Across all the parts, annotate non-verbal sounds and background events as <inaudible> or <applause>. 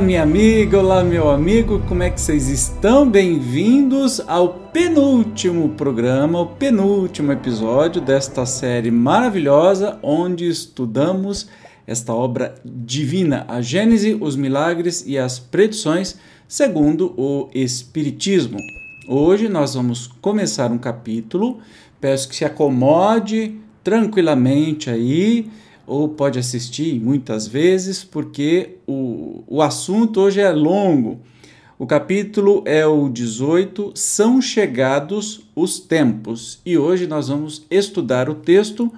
minha amiga, olá, meu amigo, como é que vocês estão? Bem-vindos ao penúltimo programa, o penúltimo episódio desta série maravilhosa onde estudamos esta obra divina, a Gênese, os milagres e as predições segundo o Espiritismo. Hoje nós vamos começar um capítulo, peço que se acomode tranquilamente aí ou pode assistir muitas vezes, porque o, o assunto hoje é longo. O capítulo é o 18, São Chegados os Tempos, e hoje nós vamos estudar o texto,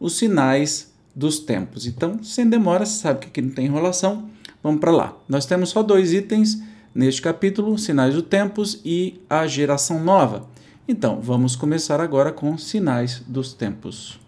os sinais dos tempos. Então, sem demora, você sabe que aqui não tem enrolação, vamos para lá. Nós temos só dois itens neste capítulo, Sinais dos Tempos e a Geração Nova. Então, vamos começar agora com Sinais dos Tempos.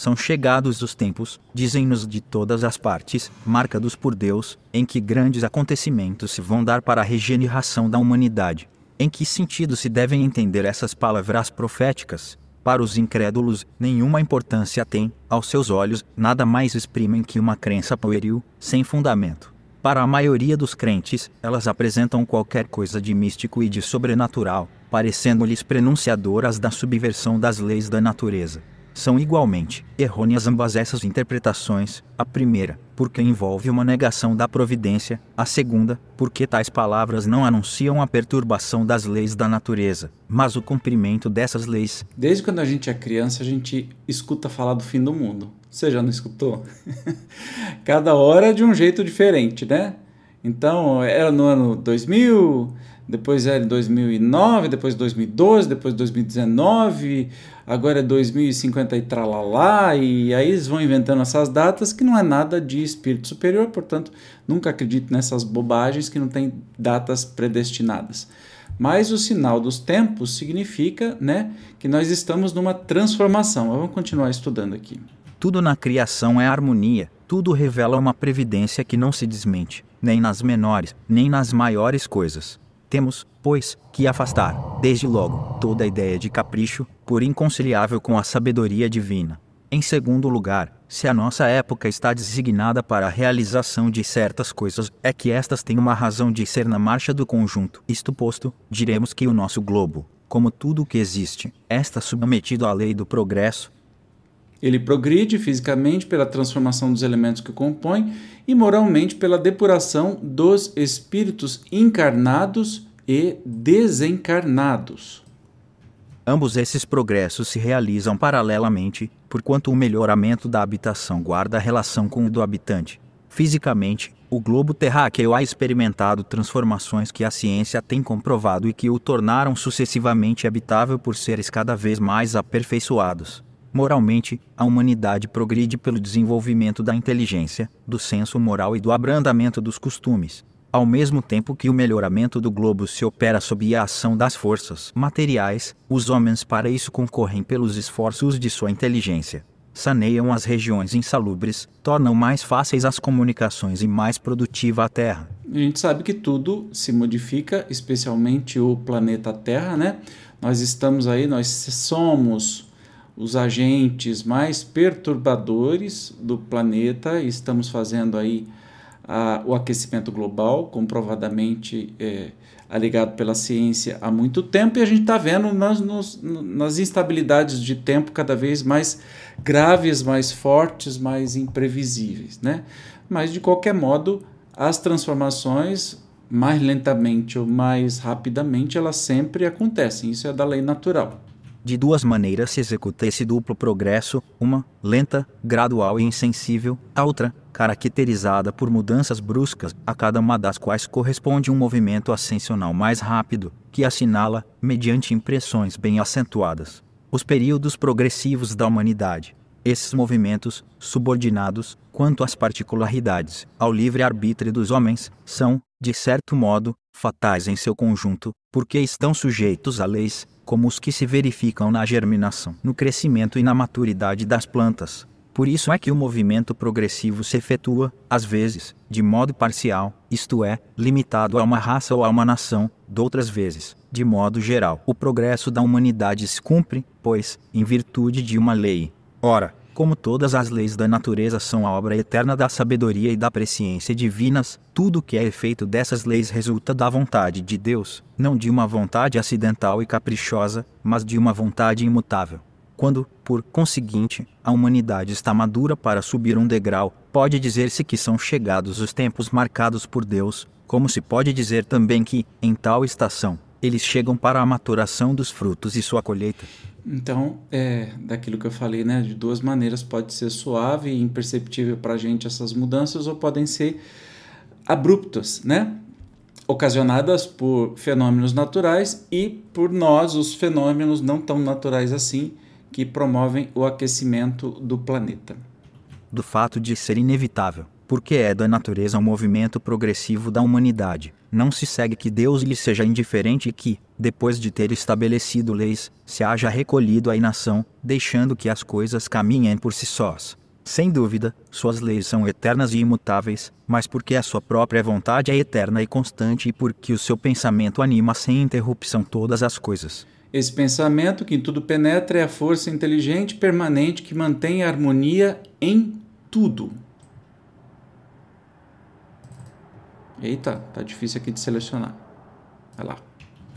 São chegados os tempos, dizem-nos de todas as partes, marcados por Deus, em que grandes acontecimentos se vão dar para a regeneração da humanidade. Em que sentido se devem entender essas palavras proféticas? Para os incrédulos, nenhuma importância tem, aos seus olhos, nada mais exprimem que uma crença pueril, sem fundamento. Para a maioria dos crentes, elas apresentam qualquer coisa de místico e de sobrenatural, parecendo-lhes prenunciadoras da subversão das leis da natureza. São igualmente errôneas ambas essas interpretações, a primeira, porque envolve uma negação da providência, a segunda, porque tais palavras não anunciam a perturbação das leis da natureza, mas o cumprimento dessas leis. Desde quando a gente é criança, a gente escuta falar do fim do mundo. Você já não escutou? <laughs> Cada hora é de um jeito diferente, né? Então, era no ano 2000, depois é 2009, depois 2012, depois 2019, agora é 2050 e tralalá, e aí eles vão inventando essas datas que não é nada de espírito superior, portanto, nunca acredito nessas bobagens que não tem datas predestinadas. Mas o sinal dos tempos significa, né, que nós estamos numa transformação. Vamos continuar estudando aqui. Tudo na criação é harmonia, tudo revela uma previdência que não se desmente, nem nas menores, nem nas maiores coisas. Temos, pois, que afastar, desde logo, toda ideia de capricho, por inconciliável com a sabedoria divina. Em segundo lugar, se a nossa época está designada para a realização de certas coisas, é que estas têm uma razão de ser na marcha do conjunto. Isto posto, diremos que o nosso globo, como tudo o que existe, está submetido à lei do progresso, ele progride fisicamente pela transformação dos elementos que o compõem e moralmente pela depuração dos espíritos encarnados e desencarnados. Ambos esses progressos se realizam paralelamente, porquanto o melhoramento da habitação guarda relação com o do habitante. Fisicamente, o globo terráqueo ha experimentado transformações que a ciência tem comprovado e que o tornaram sucessivamente habitável por seres cada vez mais aperfeiçoados. Moralmente, a humanidade progride pelo desenvolvimento da inteligência, do senso moral e do abrandamento dos costumes, ao mesmo tempo que o melhoramento do globo se opera sob a ação das forças materiais, os homens para isso concorrem pelos esforços de sua inteligência. Saneiam as regiões insalubres, tornam mais fáceis as comunicações e mais produtiva a Terra. A gente sabe que tudo se modifica, especialmente o planeta Terra, né? Nós estamos aí, nós somos os agentes mais perturbadores do planeta. Estamos fazendo aí a, o aquecimento global, comprovadamente é, alegado pela ciência há muito tempo, e a gente está vendo nas, nos, nas instabilidades de tempo cada vez mais graves, mais fortes, mais imprevisíveis. Né? Mas, de qualquer modo, as transformações, mais lentamente ou mais rapidamente, elas sempre acontecem. Isso é da lei natural. De duas maneiras se executa esse duplo progresso: uma, lenta, gradual e insensível, a outra, caracterizada por mudanças bruscas, a cada uma das quais corresponde um movimento ascensional mais rápido, que assinala, mediante impressões bem acentuadas, os períodos progressivos da humanidade. Esses movimentos, subordinados, quanto às particularidades, ao livre-arbítrio dos homens, são, de certo modo, fatais em seu conjunto, porque estão sujeitos a leis, como os que se verificam na germinação, no crescimento e na maturidade das plantas. Por isso é que o movimento progressivo se efetua, às vezes, de modo parcial, isto é, limitado a uma raça ou a uma nação, doutras vezes, de modo geral. O progresso da humanidade se cumpre, pois, em virtude de uma lei. Ora, Como todas as leis da natureza são a obra eterna da sabedoria e da presciência divinas, tudo que é efeito dessas leis resulta da vontade de Deus, não de uma vontade acidental e caprichosa, mas de uma vontade imutável. Quando, por conseguinte, a humanidade está madura para subir um degrau, pode dizer-se que são chegados os tempos marcados por Deus, como se pode dizer também que, em tal estação, eles chegam para a maturação dos frutos e sua colheita. Então, é daquilo que eu falei, né? De duas maneiras, pode ser suave e imperceptível para a gente essas mudanças, ou podem ser abruptas, né? Ocasionadas por fenômenos naturais e por nós, os fenômenos não tão naturais assim, que promovem o aquecimento do planeta. Do fato de ser inevitável, porque é da natureza o um movimento progressivo da humanidade, não se segue que Deus lhe seja indiferente e que, depois de ter estabelecido leis, se haja recolhido à inação, deixando que as coisas caminhem por si sós. Sem dúvida, suas leis são eternas e imutáveis, mas porque a sua própria vontade é eterna e constante e porque o seu pensamento anima sem interrupção todas as coisas. Esse pensamento que em tudo penetra é a força inteligente permanente que mantém a harmonia em tudo. Eita, tá difícil aqui de selecionar. Vai lá.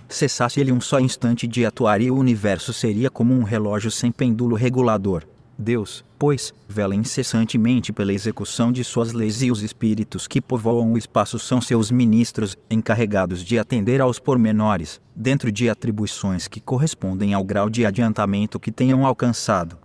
Cessasse ele um só instante de atuar e o universo seria como um relógio sem pêndulo regulador. Deus, pois, vela incessantemente pela execução de suas leis e os espíritos que povoam o espaço são seus ministros, encarregados de atender aos pormenores, dentro de atribuições que correspondem ao grau de adiantamento que tenham alcançado.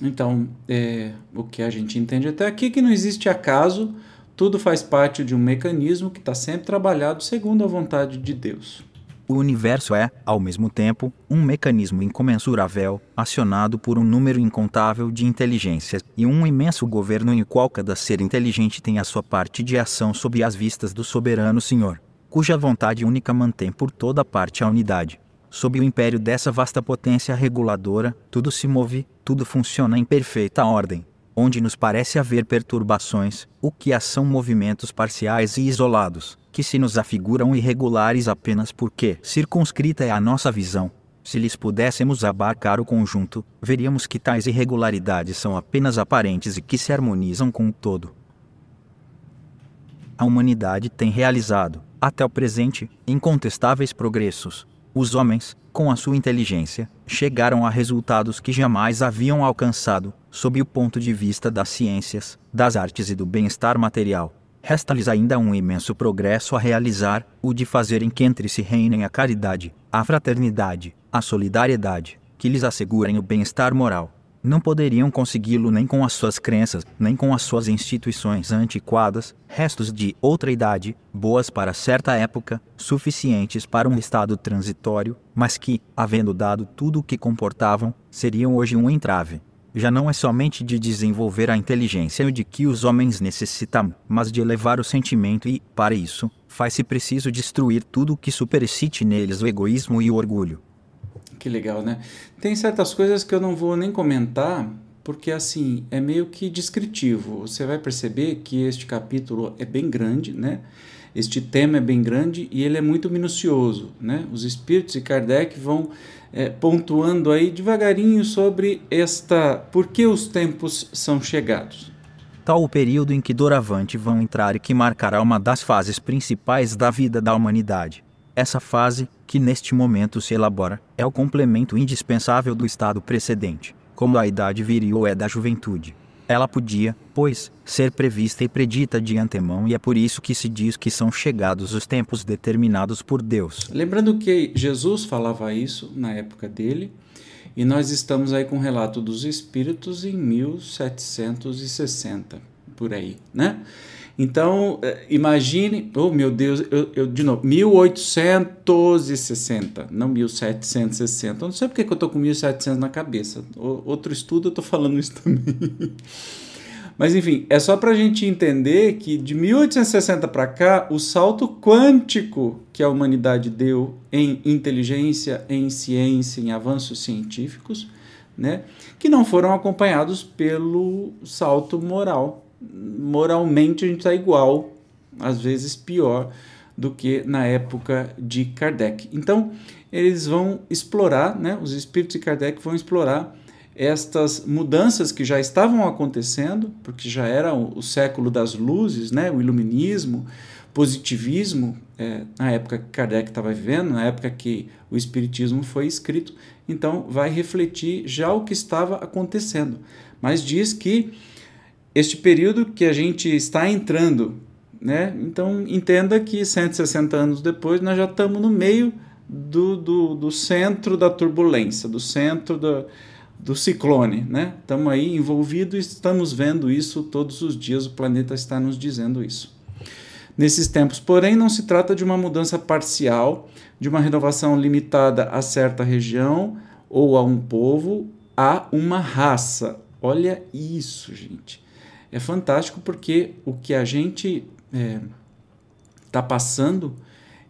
Então, é, o que a gente entende até aqui é que não existe acaso, tudo faz parte de um mecanismo que está sempre trabalhado segundo a vontade de Deus. O universo é, ao mesmo tempo, um mecanismo incomensurável, acionado por um número incontável de inteligências, e um imenso governo em qual cada ser inteligente tem a sua parte de ação sob as vistas do soberano Senhor, cuja vontade única mantém por toda parte a unidade. Sob o império dessa vasta potência reguladora, tudo se move, tudo funciona em perfeita ordem, onde nos parece haver perturbações, o que há são movimentos parciais e isolados, que se nos afiguram irregulares apenas porque circunscrita é a nossa visão. Se lhes pudéssemos abarcar o conjunto, veríamos que tais irregularidades são apenas aparentes e que se harmonizam com o todo. A humanidade tem realizado, até o presente, incontestáveis progressos. Os homens, com a sua inteligência, chegaram a resultados que jamais haviam alcançado, sob o ponto de vista das ciências, das artes e do bem-estar material. Resta-lhes ainda um imenso progresso a realizar, o de fazerem que entre si reinem a caridade, a fraternidade, a solidariedade, que lhes assegurem o bem-estar moral. Não poderiam consegui-lo nem com as suas crenças, nem com as suas instituições antiquadas, restos de outra idade, boas para certa época, suficientes para um estado transitório, mas que, havendo dado tudo o que comportavam, seriam hoje um entrave, já não é somente de desenvolver a inteligência de que os homens necessitam, mas de elevar o sentimento e, para isso, faz-se preciso destruir tudo o que supercite neles o egoísmo e o orgulho. Que legal, né? Tem certas coisas que eu não vou nem comentar, porque assim, é meio que descritivo. Você vai perceber que este capítulo é bem grande, né? Este tema é bem grande e ele é muito minucioso, né? Os espíritos e Kardec vão é, pontuando aí devagarinho sobre esta por que os tempos são chegados. Tal o período em que doravante vão entrar e que marcará uma das fases principais da vida da humanidade. Essa fase, que neste momento se elabora, é o complemento indispensável do estado precedente, como a idade viril é da juventude. Ela podia, pois, ser prevista e predita de antemão, e é por isso que se diz que são chegados os tempos determinados por Deus. Lembrando que Jesus falava isso na época dele, e nós estamos aí com o relato dos Espíritos em 1760, por aí, né? Então, eh, imagine, oh meu Deus, eu, eu, de novo, 1860, não 1760. Eu não sei porque que eu tô com 1700 na cabeça. O, outro estudo eu tô falando isso <laughs> também. Mas enfim, é só para a gente entender que de 1860 para cá, o salto quântico que a humanidade deu em inteligência, em ciência, em avanços científicos, né, que não foram acompanhados pelo salto moral moralmente a gente está igual, às vezes pior do que na época de Kardec. Então, eles vão explorar, né, os espíritos de Kardec vão explorar estas mudanças que já estavam acontecendo, porque já era o, o século das luzes, né, o iluminismo, positivismo, é, na época que Kardec estava vivendo, na época que o Espiritismo foi escrito, então vai refletir já o que estava acontecendo. Mas diz que este período que a gente está entrando, né, então entenda que 160 anos depois nós já estamos no meio do, do, do centro da turbulência, do centro do ciclone, né? Estamos aí envolvidos estamos vendo isso todos os dias, o planeta está nos dizendo isso. Nesses tempos, porém, não se trata de uma mudança parcial, de uma renovação limitada a certa região ou a um povo, a uma raça. Olha isso, gente. É fantástico porque o que a gente está é, tá passando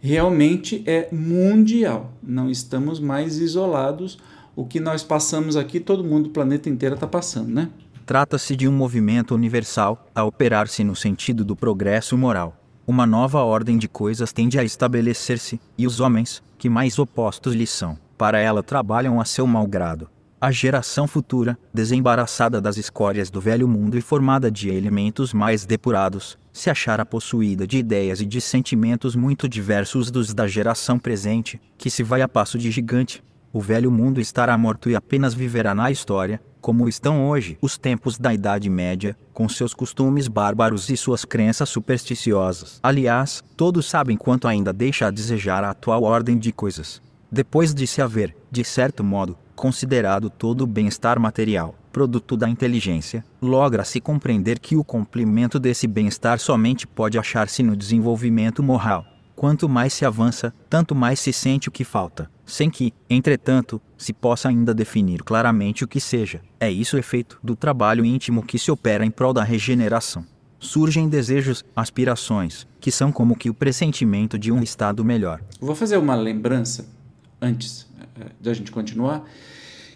realmente é mundial. Não estamos mais isolados. O que nós passamos aqui, todo mundo, o planeta inteiro está passando, né? Trata-se de um movimento universal a operar-se no sentido do progresso moral. Uma nova ordem de coisas tende a estabelecer-se, e os homens, que mais opostos lhes são, para ela trabalham a seu mau grado. A geração futura, desembaraçada das escórias do velho mundo e formada de elementos mais depurados, se achara possuída de ideias e de sentimentos muito diversos dos da geração presente, que se vai a passo de gigante. O velho mundo estará morto e apenas viverá na história, como estão hoje os tempos da Idade Média, com seus costumes bárbaros e suas crenças supersticiosas. Aliás, todos sabem quanto ainda deixa a desejar a atual ordem de coisas. Depois de se haver, de certo modo, considerado todo o bem-estar material, produto da inteligência, logra-se compreender que o complemento desse bem-estar somente pode achar-se no desenvolvimento moral. Quanto mais se avança, tanto mais se sente o que falta, sem que, entretanto, se possa ainda definir claramente o que seja. É isso o efeito do trabalho íntimo que se opera em prol da regeneração. Surgem desejos, aspirações, que são como que o pressentimento de um estado melhor. Vou fazer uma lembrança, antes eh, da gente continuar,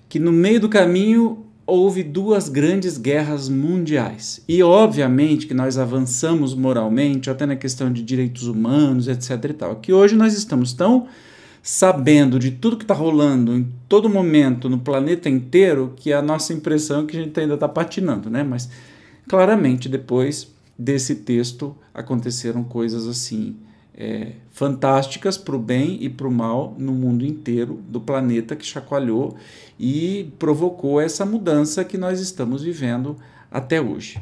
que no meio do caminho houve duas grandes guerras mundiais. E obviamente que nós avançamos moralmente, até na questão de direitos humanos, etc e tal. Que hoje nós estamos tão sabendo de tudo que está rolando em todo momento no planeta inteiro que a nossa impressão é que a gente ainda está patinando, né? Mas claramente depois desse texto aconteceram coisas assim é, fantásticas para o bem e para o mal no mundo inteiro do planeta que chacoalhou e provocou essa mudança que nós estamos vivendo até hoje.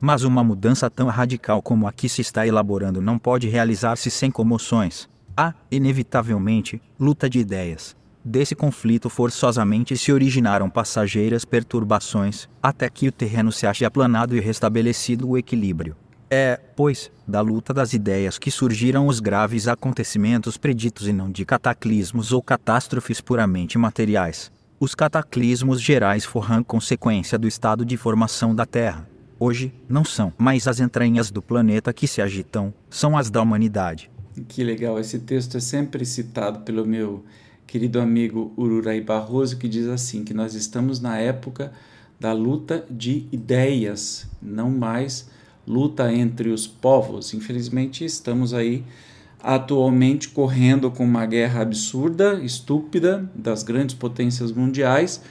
Mas uma mudança tão radical como a que se está elaborando não pode realizar-se sem comoções. Há, inevitavelmente, luta de ideias. Desse conflito forçosamente se originaram passageiras perturbações, até que o terreno se ache aplanado e restabelecido o equilíbrio. É, pois, da luta das ideias que surgiram os graves acontecimentos preditos e não de cataclismos ou catástrofes puramente materiais. Os cataclismos gerais foram consequência do estado de formação da Terra. Hoje, não são mais as entranhas do planeta que se agitam, são as da humanidade. Que legal, esse texto é sempre citado pelo meu querido amigo Ururai Barroso, que diz assim: que nós estamos na época da luta de ideias, não mais luta entre os povos. Infelizmente, estamos aí atualmente correndo com uma guerra absurda, estúpida das grandes potências mundiais,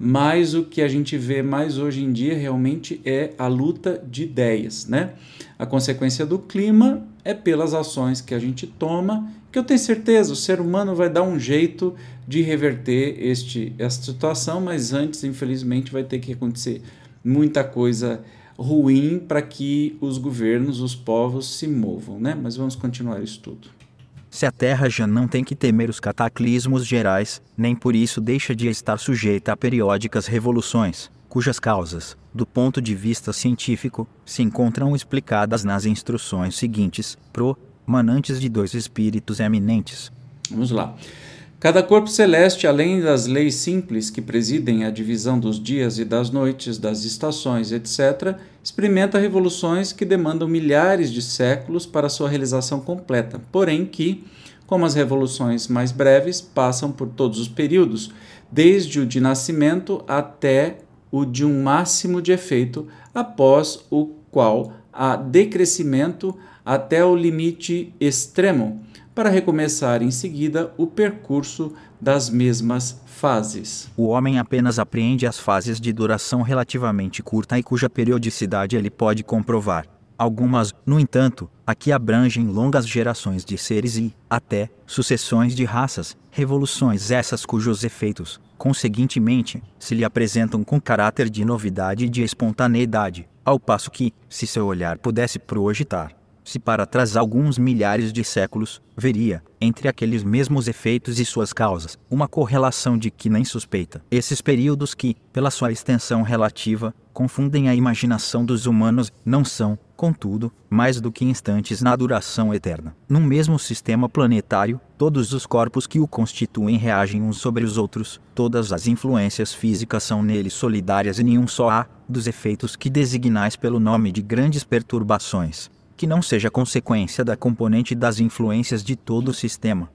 mas o que a gente vê mais hoje em dia realmente é a luta de ideias, né? A consequência do clima é pelas ações que a gente toma, que eu tenho certeza o ser humano vai dar um jeito de reverter este esta situação, mas antes, infelizmente, vai ter que acontecer muita coisa ruim para que os governos, os povos se movam, né? Mas vamos continuar isso tudo. Se a Terra já não tem que temer os cataclismos gerais, nem por isso deixa de estar sujeita a periódicas revoluções, cujas causas, do ponto de vista científico, se encontram explicadas nas instruções seguintes, pro manantes de dois espíritos eminentes. Vamos lá. Cada corpo celeste, além das leis simples que presidem a divisão dos dias e das noites, das estações, etc., experimenta revoluções que demandam milhares de séculos para sua realização completa, porém que, como as revoluções mais breves, passam por todos os períodos, desde o de nascimento até o de um máximo de efeito, após o qual há decrescimento até o limite extremo para recomeçar em seguida o percurso das mesmas fases. O homem apenas apreende as fases de duração relativamente curta e cuja periodicidade ele pode comprovar. Algumas, no entanto, aqui abrangem longas gerações de seres e, até, sucessões de raças, revoluções essas cujos efeitos, conseguintemente, se lhe apresentam com caráter de novidade e de espontaneidade, ao passo que, se seu olhar pudesse projetar, se para trás alguns milhares de séculos, veria, entre aqueles mesmos efeitos e suas causas, uma correlação de que nem suspeita. Esses períodos que, pela sua extensão relativa, confundem a imaginação dos humanos, não são, contudo, mais do que instantes na duração eterna. Num mesmo sistema planetário, todos os corpos que o constituem reagem uns sobre os outros, todas as influências físicas são nele solidárias e nenhum só há, dos efeitos que designais pelo nome de grandes perturbações, que não seja consequência da componente das influências de todo o sistema.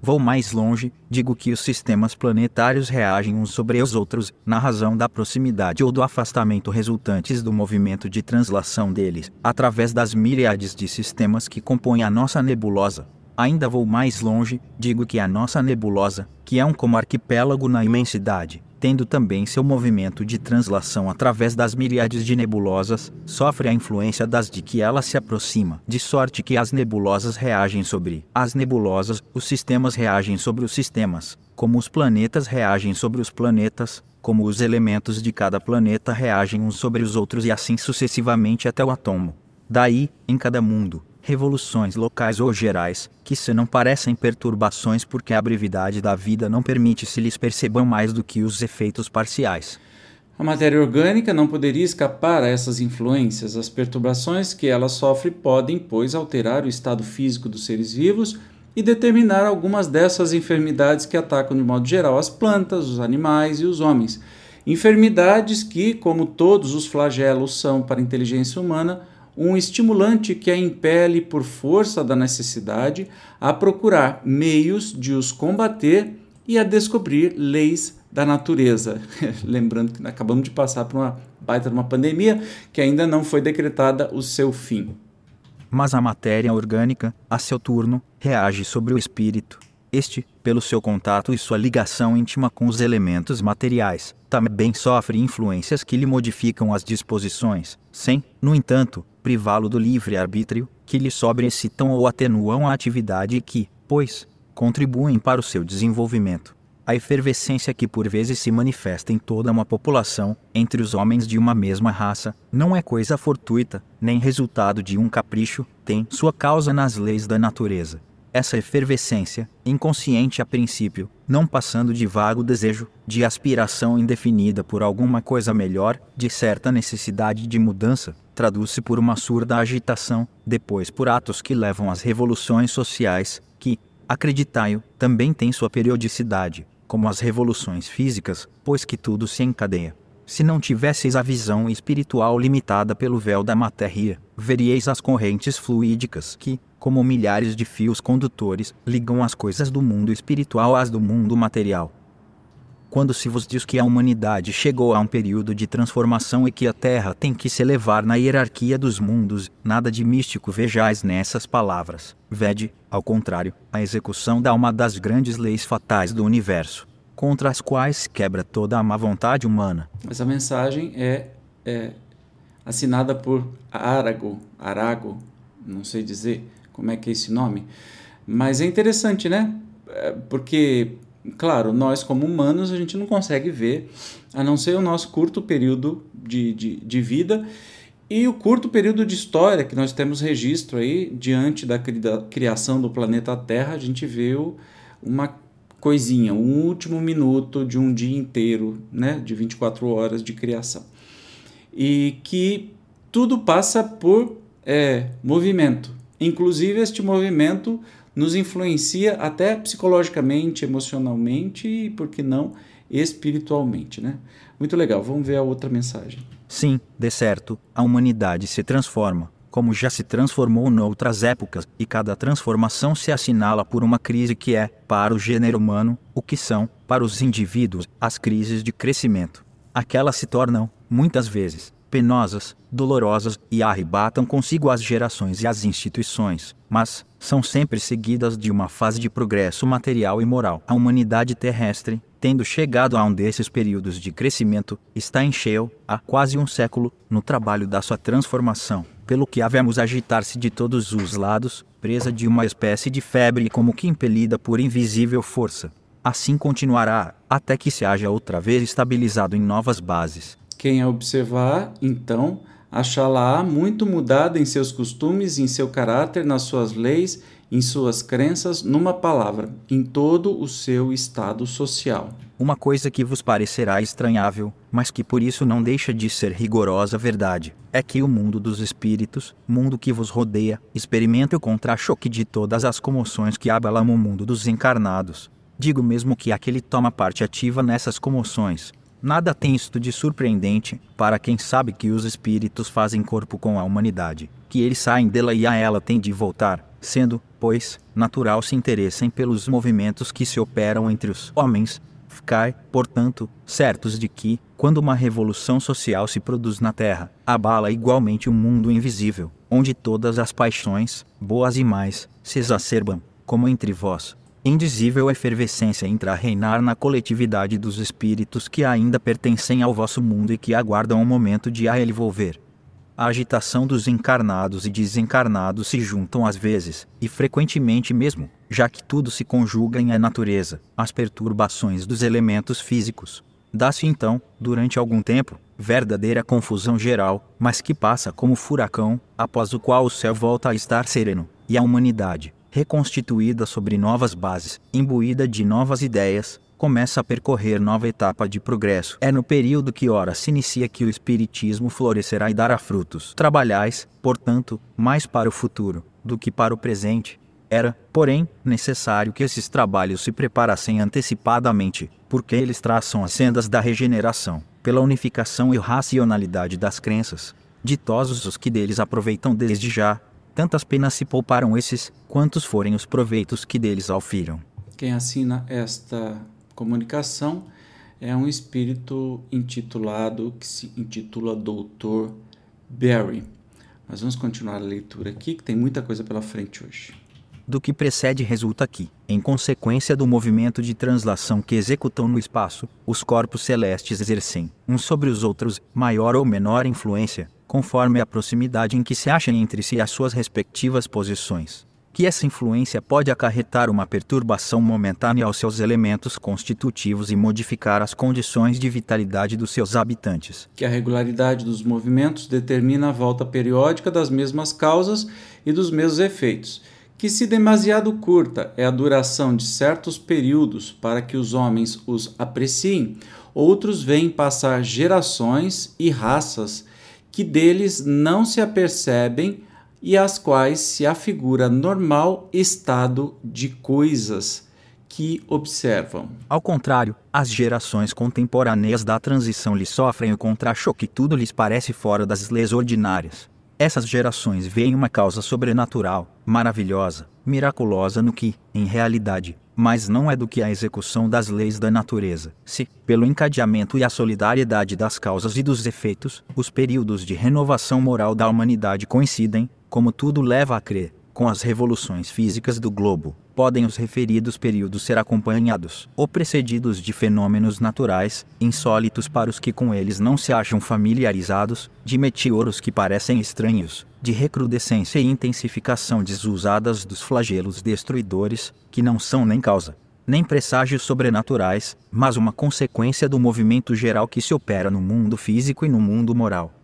Vou mais longe, digo que os sistemas planetários reagem uns sobre os outros, na razão da proximidade ou do afastamento resultantes do movimento de translação deles, através das miríades de sistemas que compõem a nossa nebulosa. Ainda vou mais longe, digo que a nossa nebulosa, que é um como arquipélago na imensidade, tendo também seu movimento de translação através das miríades de nebulosas, sofre a influência das de que ela se aproxima, de sorte que as nebulosas reagem sobre as nebulosas, os sistemas reagem sobre os sistemas, como os planetas reagem sobre os planetas, como os elementos de cada planeta reagem uns sobre os outros e assim sucessivamente até o átomo. Daí, em cada mundo, revoluções locais ou gerais, que se não parecem perturbações porque a brevidade da vida não permite se lhes percebam mais do que os efeitos parciais. A matéria orgânica não poderia escapar a essas influências. As perturbações que ela sofre podem, pois, alterar o estado físico dos seres vivos e determinar algumas dessas enfermidades que atacam de modo geral as plantas, os animais e os homens. Enfermidades que, como todos os flagelos são para a inteligência humana, um estimulante que a impele por força da necessidade a procurar meios de os combater e a descobrir leis da natureza. <laughs> Lembrando que acabamos de passar por uma baita de uma pandemia que ainda não foi decretada o seu fim. Mas a matéria orgânica, a seu turno, reage sobre o espírito. Este, pelo seu contato e sua ligação íntima com os elementos materiais, também sofre influências que lhe modificam as disposições, sem, no entanto, privá-lo do livre-arbítrio, que lhe sobreexcitam ou atenuam a atividade e que, pois, contribuem para o seu desenvolvimento. A efervescência que por vezes se manifesta em toda uma população, entre os homens de uma mesma raça, não é coisa fortuita, nem resultado de um capricho, tem sua causa nas leis da natureza. Essa efervescência, inconsciente a princípio, não passando de vago desejo, de aspiração indefinida por alguma coisa melhor, de certa necessidade de mudança, traduz-se por uma surda agitação, depois por atos que levam às revoluções sociais, que, acreditai-o, também têm sua periodicidade, como as revoluções físicas, pois que tudo se encadeia. Se não tivesseis a visão espiritual limitada pelo véu da matéria, veríeis as correntes fluídicas que, como milhares de fios condutores, ligam as coisas do mundo espiritual às do mundo material quando se vos diz que a humanidade chegou a um período de transformação e que a Terra tem que se elevar na hierarquia dos mundos, nada de místico vejais nessas palavras. Vede, ao contrário, a execução da uma das grandes leis fatais do universo, contra as quais quebra toda a má vontade humana. Essa mensagem é, é assinada por Arago, Arago, não sei dizer como é que é esse nome, mas é interessante, né? É, porque claro, nós como humanos a gente não consegue ver, a não ser o nosso curto período de, de, de vida e o curto período de história que nós temos registro aí, diante da criação do planeta Terra, a gente vê uma coisinha, um último minuto de um dia inteiro, né, de 24 horas de criação. E que tudo passa por é, movimento. Inclusive, este movimento nos influencia até psicologicamente, emocionalmente e, por que não, espiritualmente. Né? Muito legal, vamos ver a outra mensagem. Sim, de certo, a humanidade se transforma, como já se transformou noutras épocas, e cada transformação se assinala por uma crise que é, para o gênero humano, o que são, para os indivíduos, as crises de crescimento. Aquelas se tornam, muitas vezes, penosas, dolorosas e arrebatam consigo as gerações e as instituições, mas, são sempre seguidas de uma fase de progresso material e moral. A humanidade terrestre, tendo chegado a um desses períodos de crescimento, está em cheio, há quase um século, no trabalho da sua transformação, pelo que havemos agitar-se de todos os lados, presa de uma espécie de febre como que impelida por invisível força. Assim continuará, até que se haja outra vez estabilizado em novas bases. Quem a observar, então, achá-la muito mudada em seus costumes, em seu caráter, nas suas leis, em suas crenças, numa palavra, em todo o seu estado social. Uma coisa que vos parecerá estranhável, mas que por isso não deixa de ser rigorosa verdade, é que o mundo dos espíritos, mundo que vos rodeia, experimenta o contra-choque de todas as comoções que abalam o mundo dos encarnados. Digo mesmo que aquele toma parte ativa nessas comoções, Nada tem isto de surpreendente para quem sabe que os espíritos fazem corpo com a humanidade, que eles saem dela e a ela tem de voltar, sendo, pois, natural se interessem pelos movimentos que se operam entre os homens. Ficai, portanto, certos de que, quando uma revolução social se produz na Terra, abala igualmente o mundo invisível, onde todas as paixões, boas e mais, se exacerbam, como entre vós, indizível efervescência entra a reinar na coletividade dos espíritos que ainda pertencem ao vosso mundo e que aguardam o momento de a ele volver. A agitação dos encarnados e desencarnados se juntam às vezes, e frequentemente mesmo, já que tudo se conjuga em a natureza, as perturbações dos elementos físicos. Dá-se então, durante algum tempo, verdadeira confusão geral, mas que passa como furacão, após o qual o céu volta a estar sereno, e a humanidade, reconstituída sobre novas bases, imbuída de novas ideias, começa a percorrer nova etapa de progresso. É no período que ora se inicia que o espiritismo florescerá e dará frutos. Trabalhais, portanto, mais para o futuro do que para o presente. Era, porém, necessário que esses trabalhos se preparassem antecipadamente, porque eles traçam as sendas da regeneração, pela unificação e racionalidade das crenças. Ditosos os que deles aproveitam desde já, tantas penas se pouparam esses, quantos forem os proveitos que deles alfiram. Quem assina esta comunicação é um espírito intitulado, que se intitula Doutor Barry. Mas vamos continuar a leitura aqui, que tem muita coisa pela frente hoje. Do que precede resulta que, em consequência do movimento de translação que executam no espaço, os corpos celestes exercem, uns sobre os outros, maior ou menor influência, conforme a proximidade em que se acham entre si as suas respectivas posições. Que essa influência pode acarretar uma perturbação momentânea aos seus elementos constitutivos e modificar as condições de vitalidade dos seus habitantes. Que a regularidade dos movimentos determina a volta periódica das mesmas causas e dos mesmos efeitos. Que, se demasiado curta é a duração de certos períodos para que os homens os apreciem, outros veem passar gerações e raças que deles não se apercebem e às quais se afigura normal estado de coisas que observam. Ao contrário, as gerações contemporâneas da transição lhes sofrem o contra-choque tudo lhes parece fora das leis ordinárias. Essas gerações veem uma causa sobrenatural, maravilhosa, miraculosa no que, em realidade, mas não é do que a execução das leis da natureza. Se, pelo encadeamento e a solidariedade das causas e dos efeitos, os períodos de renovação moral da humanidade coincidem, como tudo leva a crer, com as revoluções físicas do globo, podem os referidos períodos ser acompanhados ou precedidos de fenômenos naturais, insólitos para os que com eles não se acham familiarizados, de meteoros que parecem estranhos, de recrudescência e intensificação desusadas dos flagelos destruidores, que não são nem causa, nem presságios sobrenaturais, mas uma consequência do movimento geral que se opera no mundo físico e no mundo moral.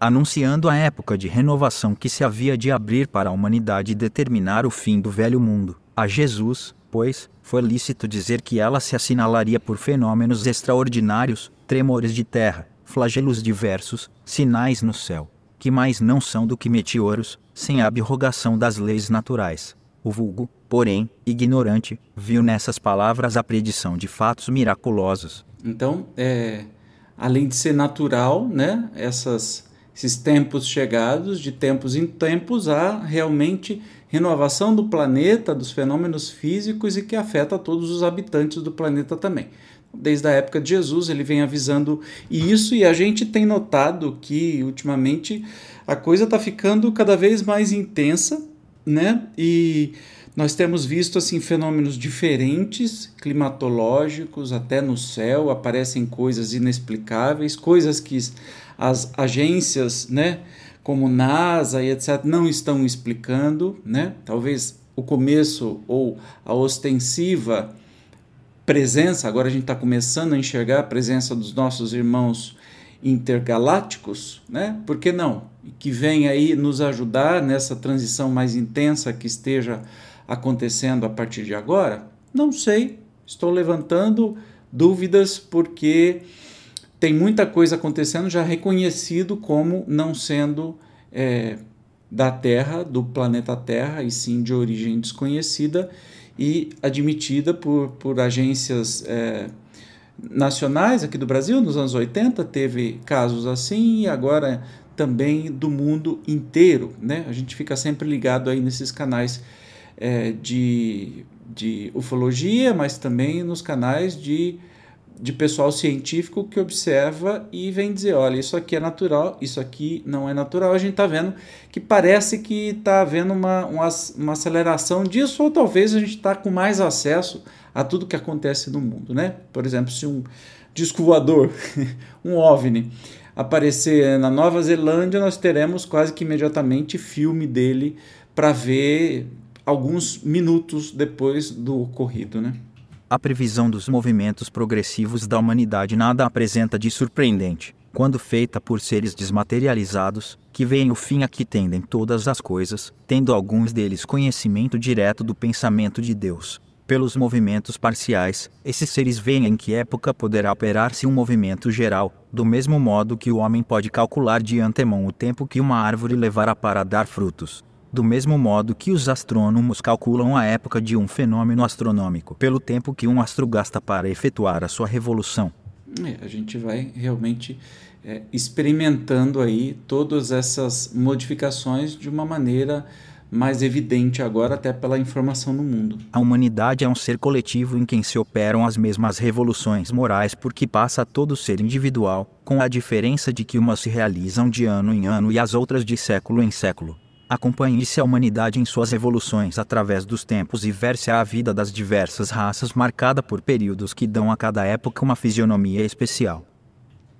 Anunciando a época de renovação que se havia de abrir para a humanidade e determinar o fim do velho mundo, a Jesus, pois, foi lícito dizer que ela se assinalaria por fenômenos extraordinários, tremores de terra, flagelos diversos, sinais no céu, que mais não são do que meteoros, sem a abrogação das leis naturais. O vulgo, porém, ignorante, viu nessas palavras a predição de fatos miraculosos. Então, é, além de ser natural, né, essas, esses tempos chegados, de tempos em tempos, há realmente renovação do planeta, dos fenômenos físicos e que afeta todos os habitantes do planeta também desde a época de Jesus, ele vem avisando isso e a gente tem notado que ultimamente a coisa está ficando cada vez mais intensa né? E nós temos visto assim fenômenos diferentes, climatológicos, até no céu aparecem coisas inexplicáveis, coisas que as agências, né, como NASA e etc, não estão explicando, né? Talvez o começo ou a ostensiva presença, agora a gente está começando a enxergar a presença dos nossos irmãos intergalácticos, né? Por que não? Que vem aí nos ajudar nessa transição mais intensa que esteja acontecendo a partir de agora? Não sei. Estou levantando dúvidas porque tem muita coisa acontecendo já reconhecido como não sendo é, da Terra, do planeta Terra, e sim de origem desconhecida e admitida por, por agências é, nacionais aqui do Brasil, nos anos 80, teve casos assim, e agora também do mundo inteiro. Né? A gente fica sempre ligado aí nesses canais é, de, de ufologia, mas também nos canais de de pessoal científico que observa e vem dizer, olha, isso aqui é natural, isso aqui não é natural. A gente está vendo que parece que está havendo uma, uma, uma, aceleração disso, ou talvez a gente está com mais acesso a tudo que acontece no mundo, né? Por exemplo, se um disco voador, <laughs> um OVNI, aparecer na Nova Zelândia, nós teremos quase que imediatamente filme dele para ver alguns minutos depois do ocorrido, né? A previsão dos movimentos progressivos da humanidade nada apresenta de surpreendente, quando feita por seres desmaterializados, que veem o fim a que tendem todas as coisas, tendo alguns deles conhecimento direto do pensamento de Deus. Pelos movimentos parciais, esses seres veem em que época poderá operar-se um movimento geral, do mesmo modo que o homem pode calcular de antemão o tempo que uma árvore levará para dar frutos do mesmo modo que os astrônomos calculam a época de um fenômeno astronômico pelo tempo que um astro gasta para efetuar a sua revolução. É, a gente vai realmente é, experimentando aí todas essas modificações de uma maneira mais evidente agora até pela informação no mundo. A humanidade é um ser coletivo em quem se operam as mesmas revoluções morais porque passa a todo ser individual, com a diferença de que umas se realizam de ano em ano e as outras de século em século. Acompanhe-se a humanidade em suas evoluções através dos tempos e verse a vida das diversas raças marcada por períodos que dão a cada época uma fisionomia especial.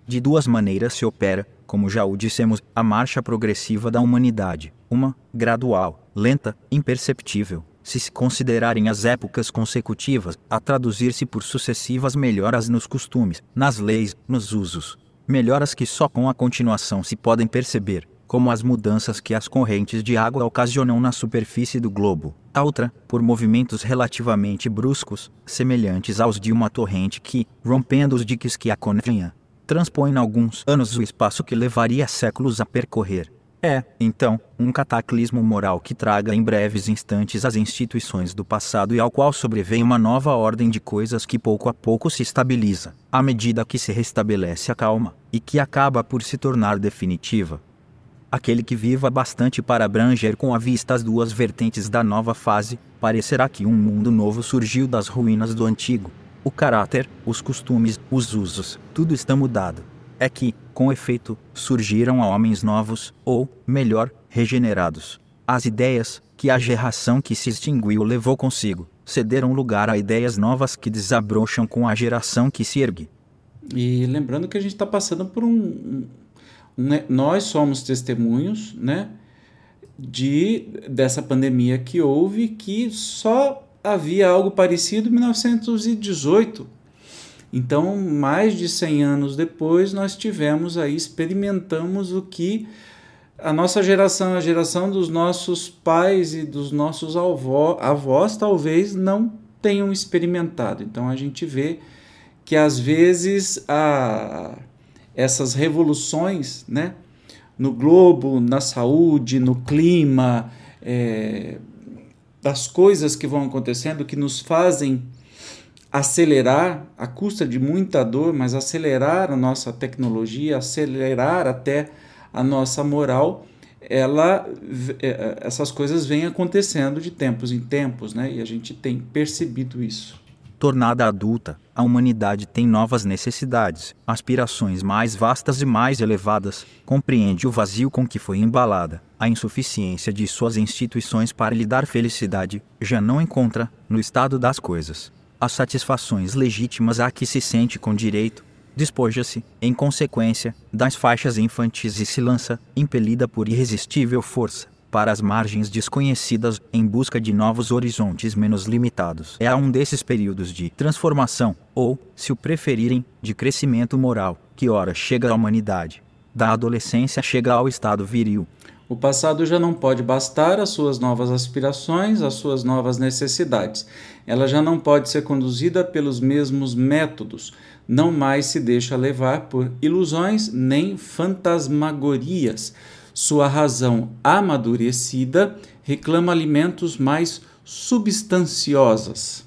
De duas maneiras se opera, como já o dissemos, a marcha progressiva da humanidade: uma, gradual, lenta, imperceptível, se se considerarem as épocas consecutivas, a traduzir-se por sucessivas melhoras nos costumes, nas leis, nos usos. Melhoras que só com a continuação se podem perceber, como as mudanças que as correntes de água ocasionam na superfície do globo. A outra, por movimentos relativamente bruscos, semelhantes aos de uma torrente que, rompendo os diques que a continha, transpõe em alguns anos o espaço que levaria séculos a percorrer. É, então, um cataclismo moral que traga em breves instantes as instituições do passado e ao qual sobrevém uma nova ordem de coisas que pouco a pouco se estabiliza, à medida que se restabelece a calma, e que acaba por se tornar definitiva aquele que viva bastante para abranger com a vista as duas vertentes da nova fase, parecerá que um mundo novo surgiu das ruínas do antigo. O caráter, os costumes, os usos, tudo está mudado. É que, com efeito, surgiram homens novos, ou, melhor, regenerados. As ideias, que a geração que se extinguiu levou consigo, cederam lugar a ideias novas que desabrocham com a geração que se ergue. E lembrando que a gente está passando por um, né, nós somos testemunhos né, de dessa pandemia que houve, que só havia algo parecido em 1918. Então, mais de 100 anos depois, nós tivemos aí, experimentamos o que a nossa geração, a geração dos nossos pais e dos nossos avó, avós, talvez não tenham experimentado. Então, a gente vê que às vezes a essas revoluções né, no globo, na saúde, no clima, é, das coisas que vão acontecendo que nos fazem acelerar, a custa de muita dor, mas acelerar a nossa tecnologia, acelerar até a nossa moral, ela, essas coisas vêm acontecendo de tempos em tempos, né? E a gente tem percebido isso. Tornada adulta, a humanidade tem novas necessidades, aspirações mais vastas e mais elevadas, compreende o vazio com que foi embalada, a insuficiência de suas instituições para lhe dar felicidade, já não encontra, no estado das coisas, as satisfações legítimas a que se sente com direito, despoja-se, em consequência, das faixas infantis e se lança, impelida por irresistível força, para as margens desconhecidas, em busca de novos horizontes menos limitados. É a um desses períodos de transformação, ou, se o preferirem, de crescimento moral, que ora chega à humanidade. Da adolescência chega ao estado viril. O passado já não pode bastar às suas novas aspirações, às suas novas necessidades. Ela já não pode ser conduzida pelos mesmos métodos não mais se deixa levar por ilusões nem fantasmagorias. Sua razão amadurecida reclama alimentos mais substanciosas.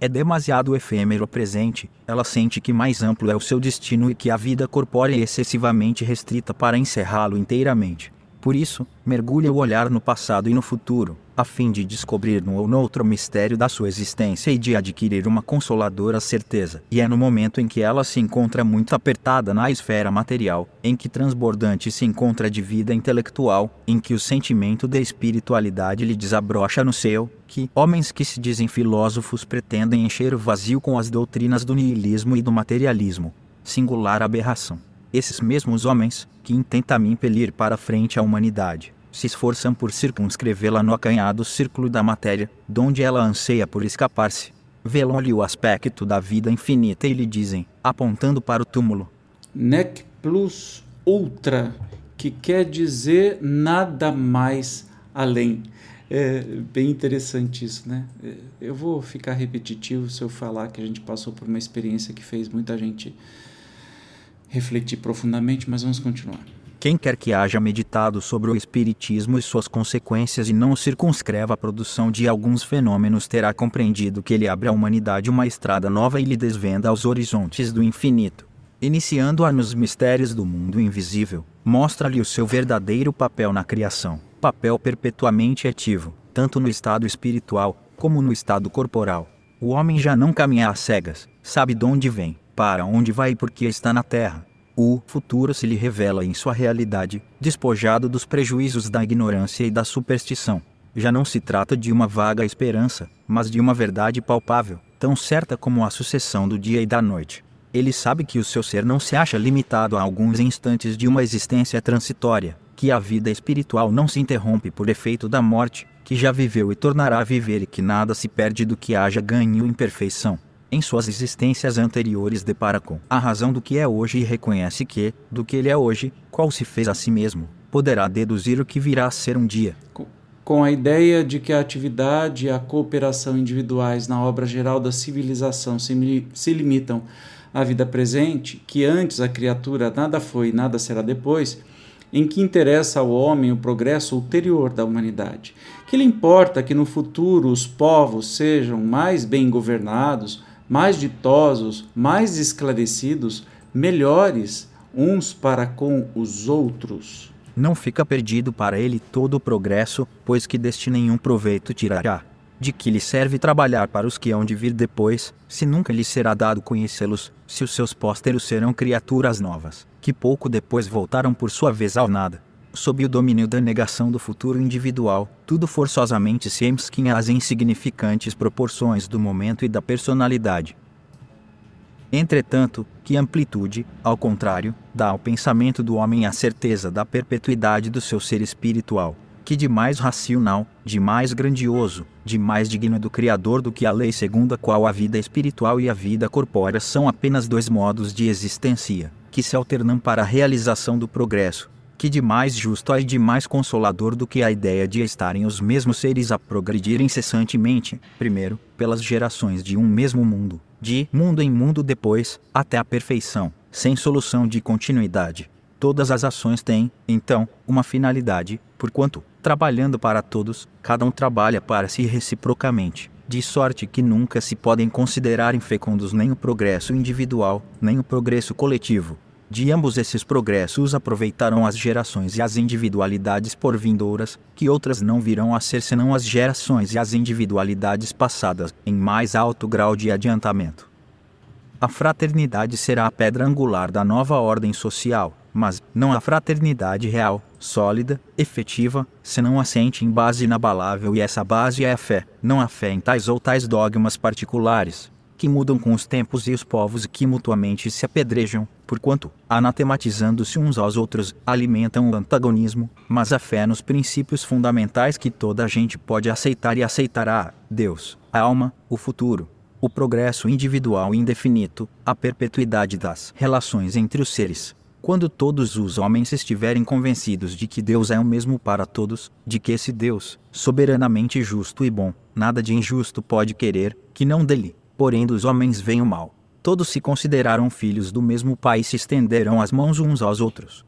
É demasiado efêmero o presente, ela sente que mais amplo é o seu destino e que a vida corpórea é excessivamente restrita para encerrá-lo inteiramente. Por isso, mergulha o olhar no passado e no futuro, a fim de descobrir no ou noutro mistério da sua existência e de adquirir uma consoladora certeza. E é no momento em que ela se encontra muito apertada na esfera material, em que transbordante se encontra de vida intelectual, em que o sentimento de espiritualidade lhe desabrocha no seu, que homens que se dizem filósofos pretendem encher o vazio com as doutrinas do niilismo e do materialismo. Singular aberração. Esses mesmos homens, que intentam me impelir para frente a humanidade, se esforçam por circunscrevê-la no acanhado círculo da matéria, donde ela anseia por escapar-se. Velam-lhe o aspecto da vida infinita e lhe dizem, apontando para o túmulo: Nec plus ultra, que quer dizer nada mais além. É bem interessante isso, né? É, eu vou ficar repetitivo se eu falar que a gente passou por uma experiência que fez muita gente refletir profundamente, mas vamos continuar. Quem quer que haja meditado sobre o Espiritismo e suas consequências e não circunscreva a produção de alguns fenômenos terá compreendido que ele abre à humanidade uma estrada nova e lhe desvenda aos horizontes do infinito. Iniciando-a nos mistérios do mundo invisível, mostra-lhe o seu verdadeiro papel na criação, papel perpetuamente ativo, tanto no estado espiritual como no estado corporal. O homem já não caminha às cegas, sabe de onde vem, para onde vai e por que está na terra. O futuro se lhe revela em sua realidade, despojado dos prejuízos da ignorância e da superstição. Já não se trata de uma vaga esperança, mas de uma verdade palpável, tão certa como a sucessão do dia e da noite. Ele sabe que o seu ser não se acha limitado a alguns instantes de uma existência transitória, que a vida espiritual não se interrompe por efeito da morte, que já viveu e tornará a viver e que nada se perde do que haja ganho em perfeição em suas existências anteriores depara com a razão do que é hoje e reconhece que, do que ele é hoje, qual se fez a si mesmo, poderá deduzir o que virá a ser um dia. Com a ideia de que a atividade e a cooperação individuais na obra geral da civilização se, se limitam à vida presente, que antes a criatura nada foi e nada será depois, em que interessa ao homem o progresso ulterior da humanidade. Que lhe importa que no futuro os povos sejam mais bem governados, mais ditosos, mais esclarecidos, melhores uns para com os outros. Não fica perdido para ele todo o progresso, pois que deste nenhum proveito tirará. De que lhe serve trabalhar para os que hão de vir depois, se nunca lhe será dado conhecê-los, se os seus pósteros serão criaturas novas, que pouco depois voltaram por sua vez ao nada sob o domínio da negação do futuro individual, tudo forçosamente se emsquinha às insignificantes proporções do momento e da personalidade. Entretanto, que amplitude, ao contrário, dá ao pensamento do homem a certeza da perpetuidade do seu ser espiritual, que de mais racional, de mais grandioso, de mais digno do Criador do que a lei segundo a qual a vida espiritual e a vida corpórea são apenas dois modos de existência, que se alternam para a realização do progresso, que de mais justo e de mais consolador do que a ideia de estarem os mesmos seres a progredir incessantemente, primeiro, pelas gerações de um mesmo mundo, de mundo em mundo depois, até a perfeição, sem solução de continuidade. Todas as ações têm, então, uma finalidade, porquanto, trabalhando para todos, cada um trabalha para si reciprocamente, de sorte que nunca se podem considerar infecundos nem o progresso individual, nem o progresso coletivo, De ambos esses progressos aproveitarão as gerações e as individualidades por vindouras, que outras não virão a ser senão as gerações e as individualidades passadas, em mais alto grau de adiantamento. A fraternidade será a pedra angular da nova ordem social, mas não a fraternidade real, sólida, efetiva, senão assente em base inabalável e essa base é a fé, não a fé em tais ou tais dogmas particulares, que mudam com os tempos e os povos que mutuamente se apedrejam, porquanto, anatematizando-se uns aos outros, alimentam o antagonismo, mas a fé nos princípios fundamentais que toda a gente pode aceitar e aceitará: Deus, a alma, o futuro, o progresso individual indefinido, a perpetuidade das relações entre os seres. Quando todos os homens estiverem convencidos de que Deus é o mesmo para todos, de que esse Deus, soberanamente justo e bom, nada de injusto pode querer, que não dele, porém dos homens vem o mal. Todos se consideraram filhos do mesmo Pai e se estenderão as mãos uns aos outros.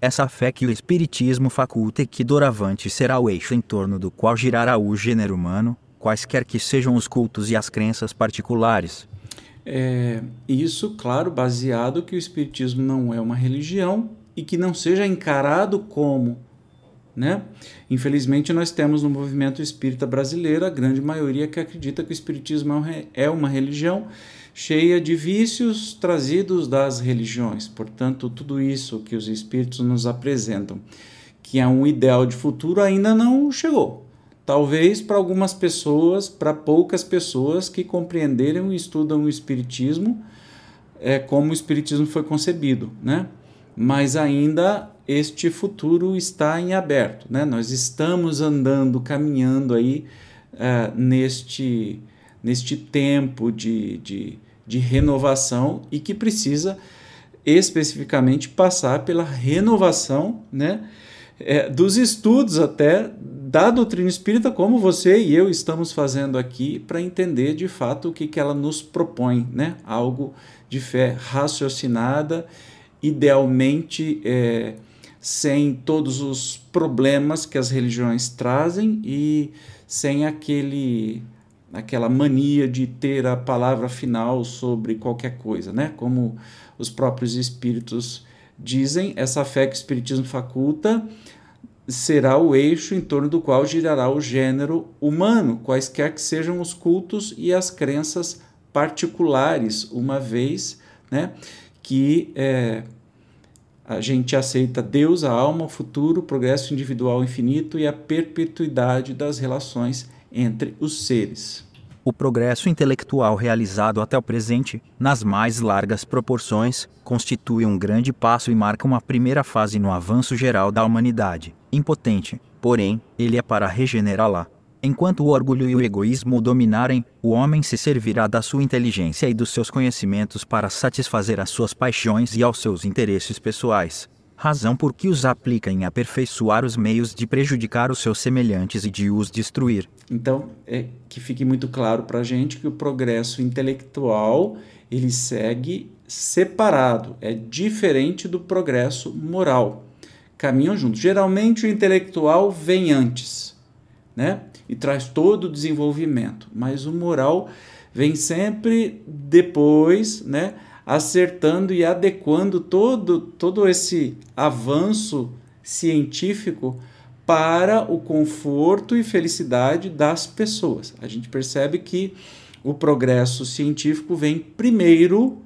Essa fé que o Espiritismo faculta e que doravante será o eixo em torno do qual girará o gênero humano, quaisquer que sejam os cultos e as crenças particulares. É, isso, claro, baseado que o Espiritismo não é uma religião e que não seja encarado como né? Infelizmente, nós temos no movimento espírita brasileiro a grande maioria que acredita que o espiritismo é uma religião cheia de vícios trazidos das religiões. Portanto, tudo isso que os espíritos nos apresentam, que é um ideal de futuro, ainda não chegou. Talvez para algumas pessoas, para poucas pessoas que compreenderam e estudam o espiritismo, é como o espiritismo foi concebido, né? Mas ainda este futuro está em aberto. Né? Nós estamos andando, caminhando aí uh, neste, neste tempo de, de, de renovação e que precisa especificamente passar pela renovação né, é, dos estudos até da doutrina espírita, como você e eu estamos fazendo aqui, para entender de fato o que, que ela nos propõe, né? algo de fé raciocinada, idealmente é, sem todos os problemas que as religiões trazem e sem aquele aquela mania de ter a palavra final sobre qualquer coisa, né? Como os próprios espíritos dizem, essa fé que o espiritismo faculta será o eixo em torno do qual girará o gênero humano, quaisquer que sejam os cultos e as crenças particulares, uma vez, né, que é, a gente aceita Deus, a alma, o futuro, o progresso individual infinito e a perpetuidade das relações entre os seres. O progresso intelectual realizado até o presente, nas mais largas proporções, constitui um grande passo e marca uma primeira fase no avanço geral da humanidade. Impotente, porém, ele é para regenerá-la, Enquanto o orgulho e o egoísmo o dominarem, o homem se servirá da sua inteligência e dos seus conhecimentos para satisfazer as suas paixões e aos seus interesses pessoais. Razão por que os aplica em aperfeiçoar os meios de prejudicar os seus semelhantes e de os destruir. Então, é que fique muito claro para a gente que o progresso intelectual ele segue separado, é diferente do progresso moral. Caminham juntos. Geralmente o intelectual vem antes, né? E traz todo o desenvolvimento, mas o moral vem sempre depois, né, acertando e adequando todo, todo esse avanço científico para o conforto e felicidade das pessoas. A gente percebe que o progresso científico vem primeiro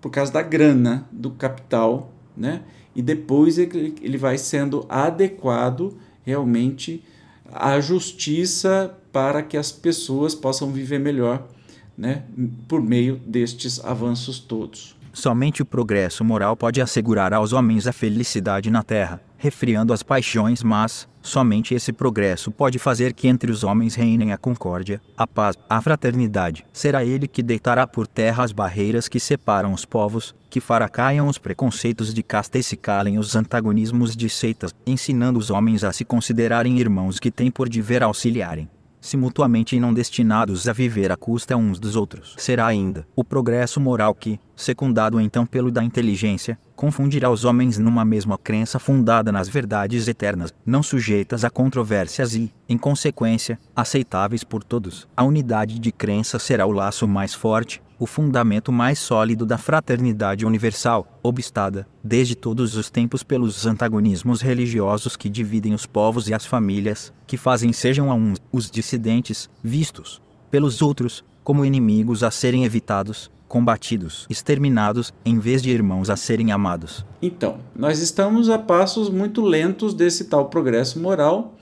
por causa da grana, do capital, né? E depois ele, vai sendo adequado realmente a justiça para que as pessoas possam viver melhor né, por meio destes avanços todos. Somente o progresso moral pode assegurar aos homens a felicidade na terra, refriando as paixões, mas somente esse progresso pode fazer que entre os homens reinem a concórdia, a paz, a fraternidade. Será ele que deitará por terra as barreiras que separam os povos, que fará caiam os preconceitos de casta e se calem os antagonismos de seitas, ensinando os homens a se considerarem irmãos que têm por dever auxiliarem se mutuamente não destinados a viver à custa uns dos outros. Será ainda o progresso moral que, secundado então pelo da inteligência, confundirá os homens numa mesma crença fundada nas verdades eternas, não sujeitas a controvérsias e, em consequência, aceitáveis por todos. A unidade de crença será o laço mais forte, o fundamento mais sólido da fraternidade universal, obstada, desde todos os tempos pelos antagonismos religiosos que dividem os povos e as famílias, que fazem sejam a uns os dissidentes, vistos pelos outros como inimigos a serem evitados, combatidos, exterminados, em vez de irmãos a serem amados. Então, nós estamos a passos muito lentos desse tal progresso moral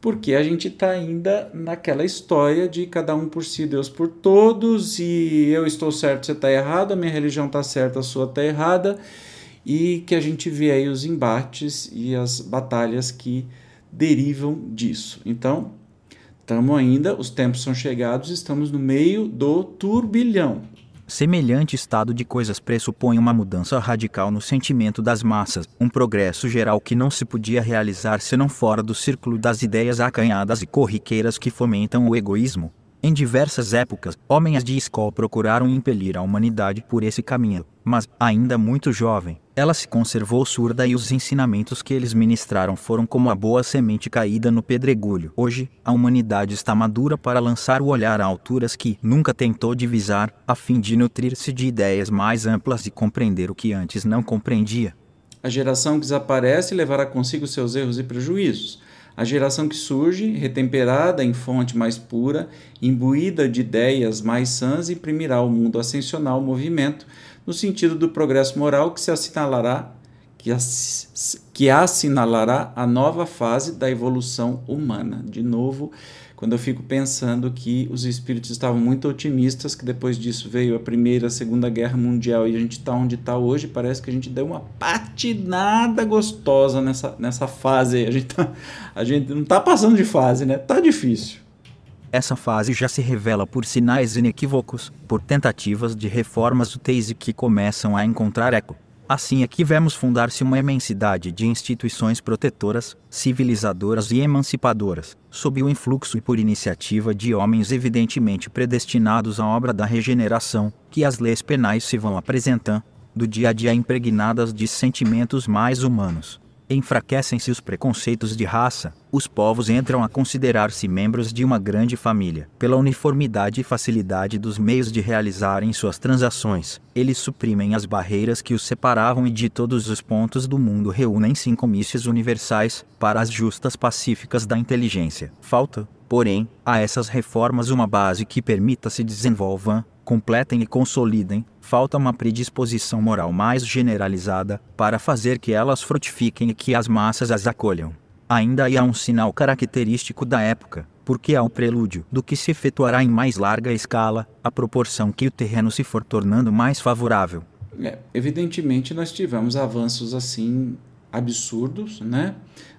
porque a gente está ainda naquela história de cada um por si, Deus por todos, e eu estou certo, você está errado, a minha religião está certa, a sua está errada, e que a gente vê aí os embates e as batalhas que derivam disso. Então, estamos ainda, os tempos são chegados, estamos no meio do turbilhão. Semelhante estado de coisas pressupõe uma mudança radical no sentimento das massas, um progresso geral que não se podia realizar senão fora do círculo das ideias acanhadas e corriqueiras que fomentam o egoísmo. Em diversas épocas, homens de escola procuraram impelir a humanidade por esse caminho, mas, ainda muito jovem, ela se conservou surda e os ensinamentos que eles ministraram foram como a boa semente caída no pedregulho. Hoje, a humanidade está madura para lançar o olhar a alturas que nunca tentou divisar, a fim de nutrir-se de ideias mais amplas e compreender o que antes não compreendia. A geração que desaparece levará consigo seus erros e prejuízos a geração que surge, retemperada em fonte mais pura, imbuída de ideias mais sãs, imprimirá ao mundo ascensional movimento no sentido do progresso moral que se assinalará que assinalará a nova fase da evolução humana. De novo, quando eu fico pensando que os espíritos estavam muito otimistas, que depois disso veio a Primeira, a Segunda Guerra Mundial e a gente está onde está hoje, parece que a gente deu uma patinada gostosa nessa, nessa fase. A gente, tá, a gente não está passando de fase, né? Tá difícil. Essa fase já se revela por sinais inequívocos, por tentativas de reformas úteis e que começam a encontrar eco Assim aqui vemos fundar-se uma imensidade de instituições protetoras, civilizadoras e emancipadoras, sob o influxo e por iniciativa de homens evidentemente predestinados à obra da regeneração, que as leis penais se vão apresentando, do dia a dia impregnadas de sentimentos mais humanos enfraquecem-se os preconceitos de raça, os povos entram a considerar-se membros de uma grande família. Pela uniformidade e facilidade dos meios de realizarem suas transações, eles suprimem as barreiras que os separavam e de todos os pontos do mundo reúnem-se em comícios universais para as justas pacíficas da inteligência. Falta, porém, a essas reformas uma base que permita se desenvolvam, completem e consolidem, falta uma predisposição moral mais generalizada para fazer que elas frutifiquem e que as massas as acolham. Ainda há um sinal característico da época, porque há o prelúdio do que se efetuará em mais larga escala, à proporção que o terreno se for tornando mais favorável. É, evidentemente, nós tivemos avanços assim absurdos, né?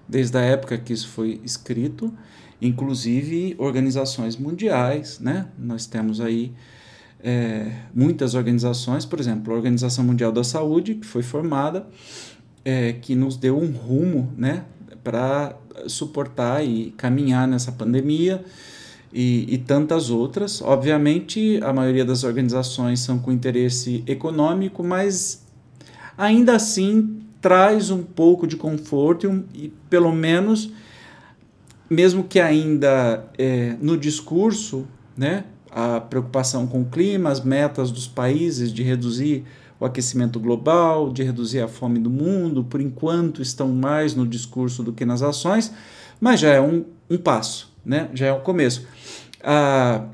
Desde a época que isso foi escrito, inclusive organizações mundiais, né? Nós temos aí é, muitas organizações, por exemplo, a Organização Mundial da Saúde, que foi formada, é, que nos deu um rumo né, para suportar e caminhar nessa pandemia e, e, tantas outras. Obviamente, a maioria das organizações são com interesse econômico, mas ainda assim traz um pouco de conforto e, um, e pelo menos, mesmo que ainda é, no discurso, né, a preocupação com o clima, as metas dos países de reduzir o aquecimento global, de reduzir a fome do mundo, por enquanto estão mais no discurso do que nas ações, mas já é um, um passo, né? já é o um começo. A,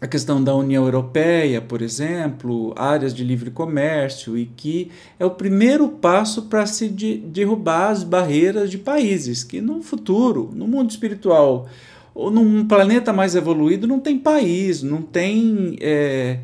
a questão da União Europeia, por exemplo, áreas de livre comércio, e que é o primeiro passo para se de, derrubar as barreiras de países que no futuro, no mundo espiritual, ou num planeta mais evoluído não tem país, não tem é,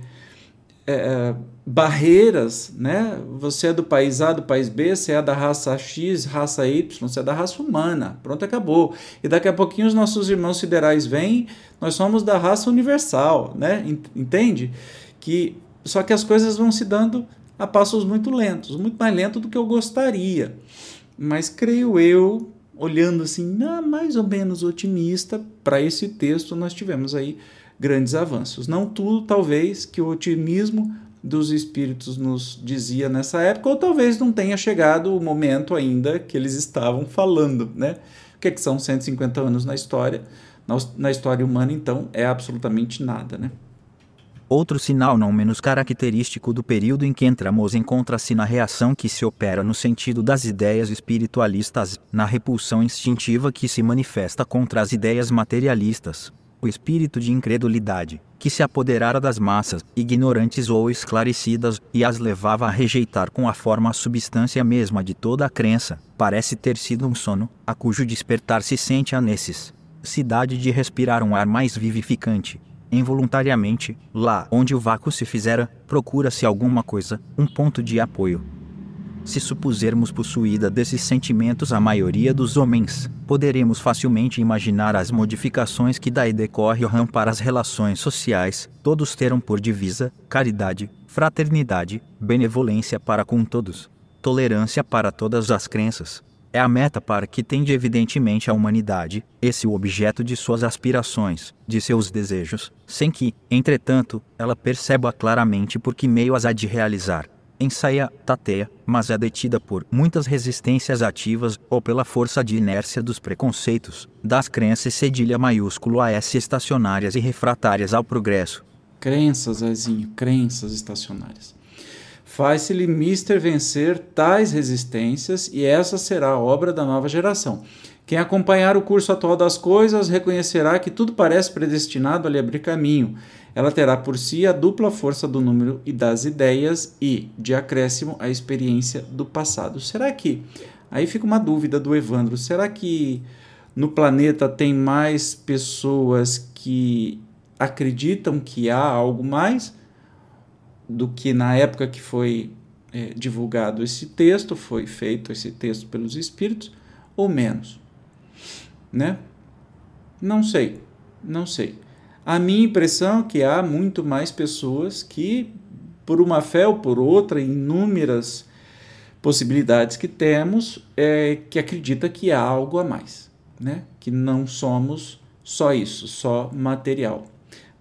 é, barreiras, né? Você é do país A, do país B, você é da raça X, raça Y, você é da raça humana. Pronto, acabou. E daqui a pouquinho os nossos irmãos siderais vêm, nós somos da raça universal, né? Entende? Que só que as coisas vão se dando a passos muito lentos, muito mais lento do que eu gostaria. Mas creio eu olhando assim, mais ou menos otimista, para esse texto nós tivemos aí grandes avanços. Não tudo, talvez, que o otimismo dos espíritos nos dizia nessa época, ou talvez não tenha chegado o momento ainda que eles estavam falando, né? O que, é que são 150 anos na história? Na, na história humana, então, é absolutamente nada, né? Outro sinal não menos característico do período em que entramos encontra-se na reação que se opera no sentido das ideias espiritualistas, na repulsão instintiva que se manifesta contra as ideias materialistas. O espírito de incredulidade, que se apoderara das massas, ignorantes ou esclarecidas, e as levava a rejeitar com a forma a substância mesma de toda a crença, parece ter sido um sono, a cujo despertar se sente a nesses cidade de respirar um ar mais vivificante, involuntariamente, lá onde o vácuo se fizera, procura-se alguma coisa, um ponto de apoio. Se supusermos possuída desses sentimentos a maioria dos homens, poderemos facilmente imaginar as modificações que daí decorrem para as relações sociais. Todos terão por divisa caridade, fraternidade, benevolência para com todos, tolerância para todas as crenças, é a meta para que tende evidentemente a humanidade, esse o objeto de suas aspirações, de seus desejos, sem que, entretanto, ela perceba claramente por que meio as há de realizar. Ensaia, tateia, mas é detida por muitas resistências ativas ou pela força de inércia dos preconceitos, das crenças cedilha maiúsculo a S estacionárias e refratárias ao progresso. Crenças, Zezinho, crenças estacionárias. Faz-se-lhe mister vencer tais resistências, e essa será a obra da nova geração. Quem acompanhar o curso atual das coisas reconhecerá que tudo parece predestinado a lhe abrir caminho. Ela terá por si a dupla força do número e das ideias e, de acréscimo, a experiência do passado. Será que. Aí fica uma dúvida do Evandro: será que no planeta tem mais pessoas que acreditam que há algo mais? do que na época que foi é, divulgado esse texto, foi feito esse texto pelos espíritos, ou menos. Né? Não sei, não sei. A minha impressão é que há muito mais pessoas que, por uma fé ou por outra, inúmeras possibilidades que temos, é, que acredita que há algo a mais, né? que não somos só isso, só material.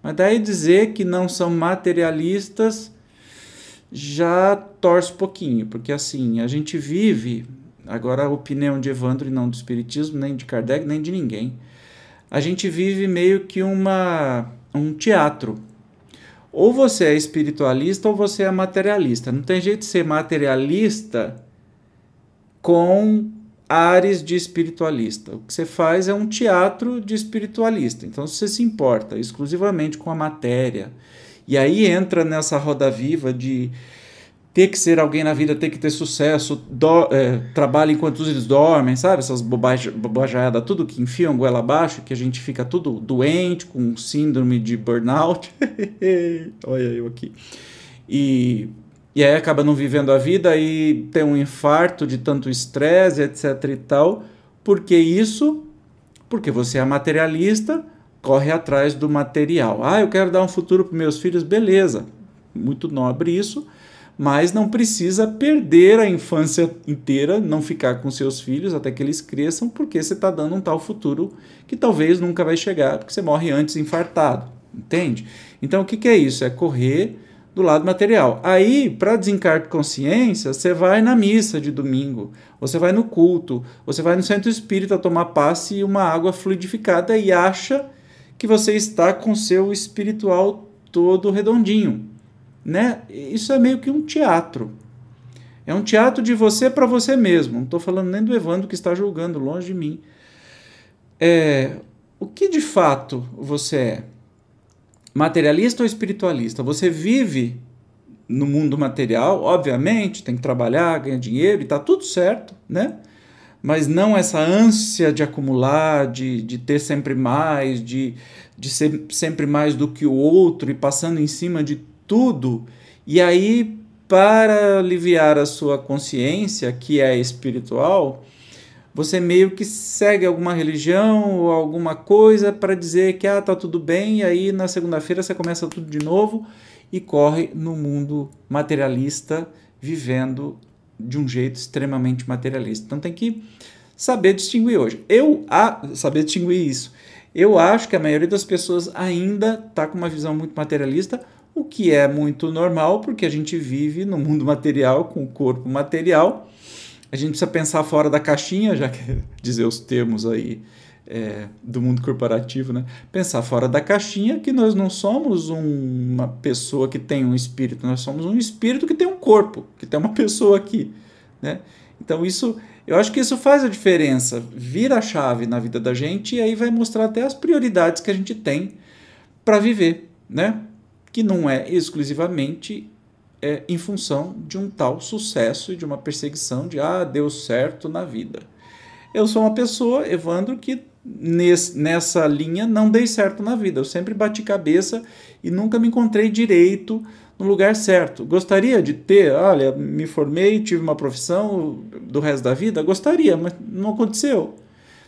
Mas daí dizer que não são materialistas já torce um pouquinho, porque assim, a gente vive, agora a opinião de Evandro e não do Espiritismo, nem de Kardec, nem de ninguém, a gente vive meio que uma, um teatro. Ou você é espiritualista ou você é materialista. Não tem jeito de ser materialista com ares de espiritualista. O que você faz é um teatro de espiritualista. Então você se importa exclusivamente com a matéria e aí entra nessa roda viva de ter que ser alguém na vida, ter que ter sucesso, do, é, trabalha enquanto eles dormem, sabe? Essas bobajadas, tudo que enfiam goela abaixo, que a gente fica tudo doente, com síndrome de burnout. <laughs> Olha eu aqui. E, e aí acaba não vivendo a vida e tem um infarto de tanto estresse, etc e tal. Por que isso? Porque você é materialista, corre atrás do material. Ah, eu quero dar um futuro para meus filhos, beleza, muito nobre isso, mas não precisa perder a infância inteira, não ficar com seus filhos até que eles cresçam, porque você está dando um tal futuro que talvez nunca vai chegar, porque você morre antes infartado, entende? Então o que, que é isso? É correr do lado material. Aí, para desencargo de consciência, você vai na missa de domingo, você vai no culto, você vai no centro espírita tomar passe e uma água fluidificada e acha que você está com seu espiritual todo redondinho, né? Isso é meio que um teatro. É um teatro de você para você mesmo. Não estou falando nem do Evandro que está julgando, longe de mim. É, o que de fato você é? Materialista ou espiritualista? Você vive no mundo material, obviamente, tem que trabalhar, ganhar dinheiro e está tudo certo, né? mas não essa ânsia de acumular, de, de ter sempre mais, de, de ser sempre mais do que o outro e passando em cima de tudo. E aí, para aliviar a sua consciência, que é espiritual, você meio que segue alguma religião ou alguma coisa para dizer que ah, tá tudo bem, e aí na segunda-feira você começa tudo de novo e corre no mundo materialista, vivendo de um jeito extremamente materialista. Então tem que saber distinguir hoje. Eu a saber distinguir isso. Eu acho que a maioria das pessoas ainda está com uma visão muito materialista, o que é muito normal, porque a gente vive no mundo material, com o corpo material. A gente precisa pensar fora da caixinha, já que <laughs> dizer os termos aí é, do mundo corporativo, né? Pensar fora da caixinha que nós não somos um, uma pessoa que tem um espírito, nós somos um espírito que tem um corpo, que tem uma <laughs> pessoa aqui, né? Então isso, eu acho que isso faz a diferença, vira a chave na vida da gente e aí vai mostrar até as prioridades que a gente tem para viver, né? Que não é exclusivamente é, em função de um tal sucesso e de uma perseguição de ah, deu certo na vida. Eu sou uma pessoa, Evandro, que nesse, nessa linha não dei certo na vida. Eu sempre bati cabeça e nunca me encontrei direito no lugar certo. Gostaria de ter, olha, me formei, tive uma profissão do resto da vida? Gostaria, mas não aconteceu.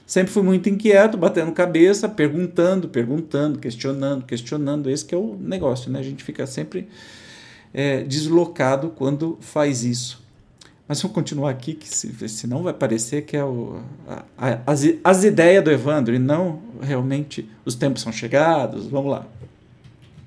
Sempre fui muito inquieto, batendo cabeça, perguntando, perguntando, questionando, questionando. Esse que é o negócio, né? A gente fica sempre é, deslocado quando faz isso. Mas vamos continuar aqui, que se, senão vai parecer que é o, a, a, as, as ideias do Evandro e não realmente os tempos são chegados. Vamos lá.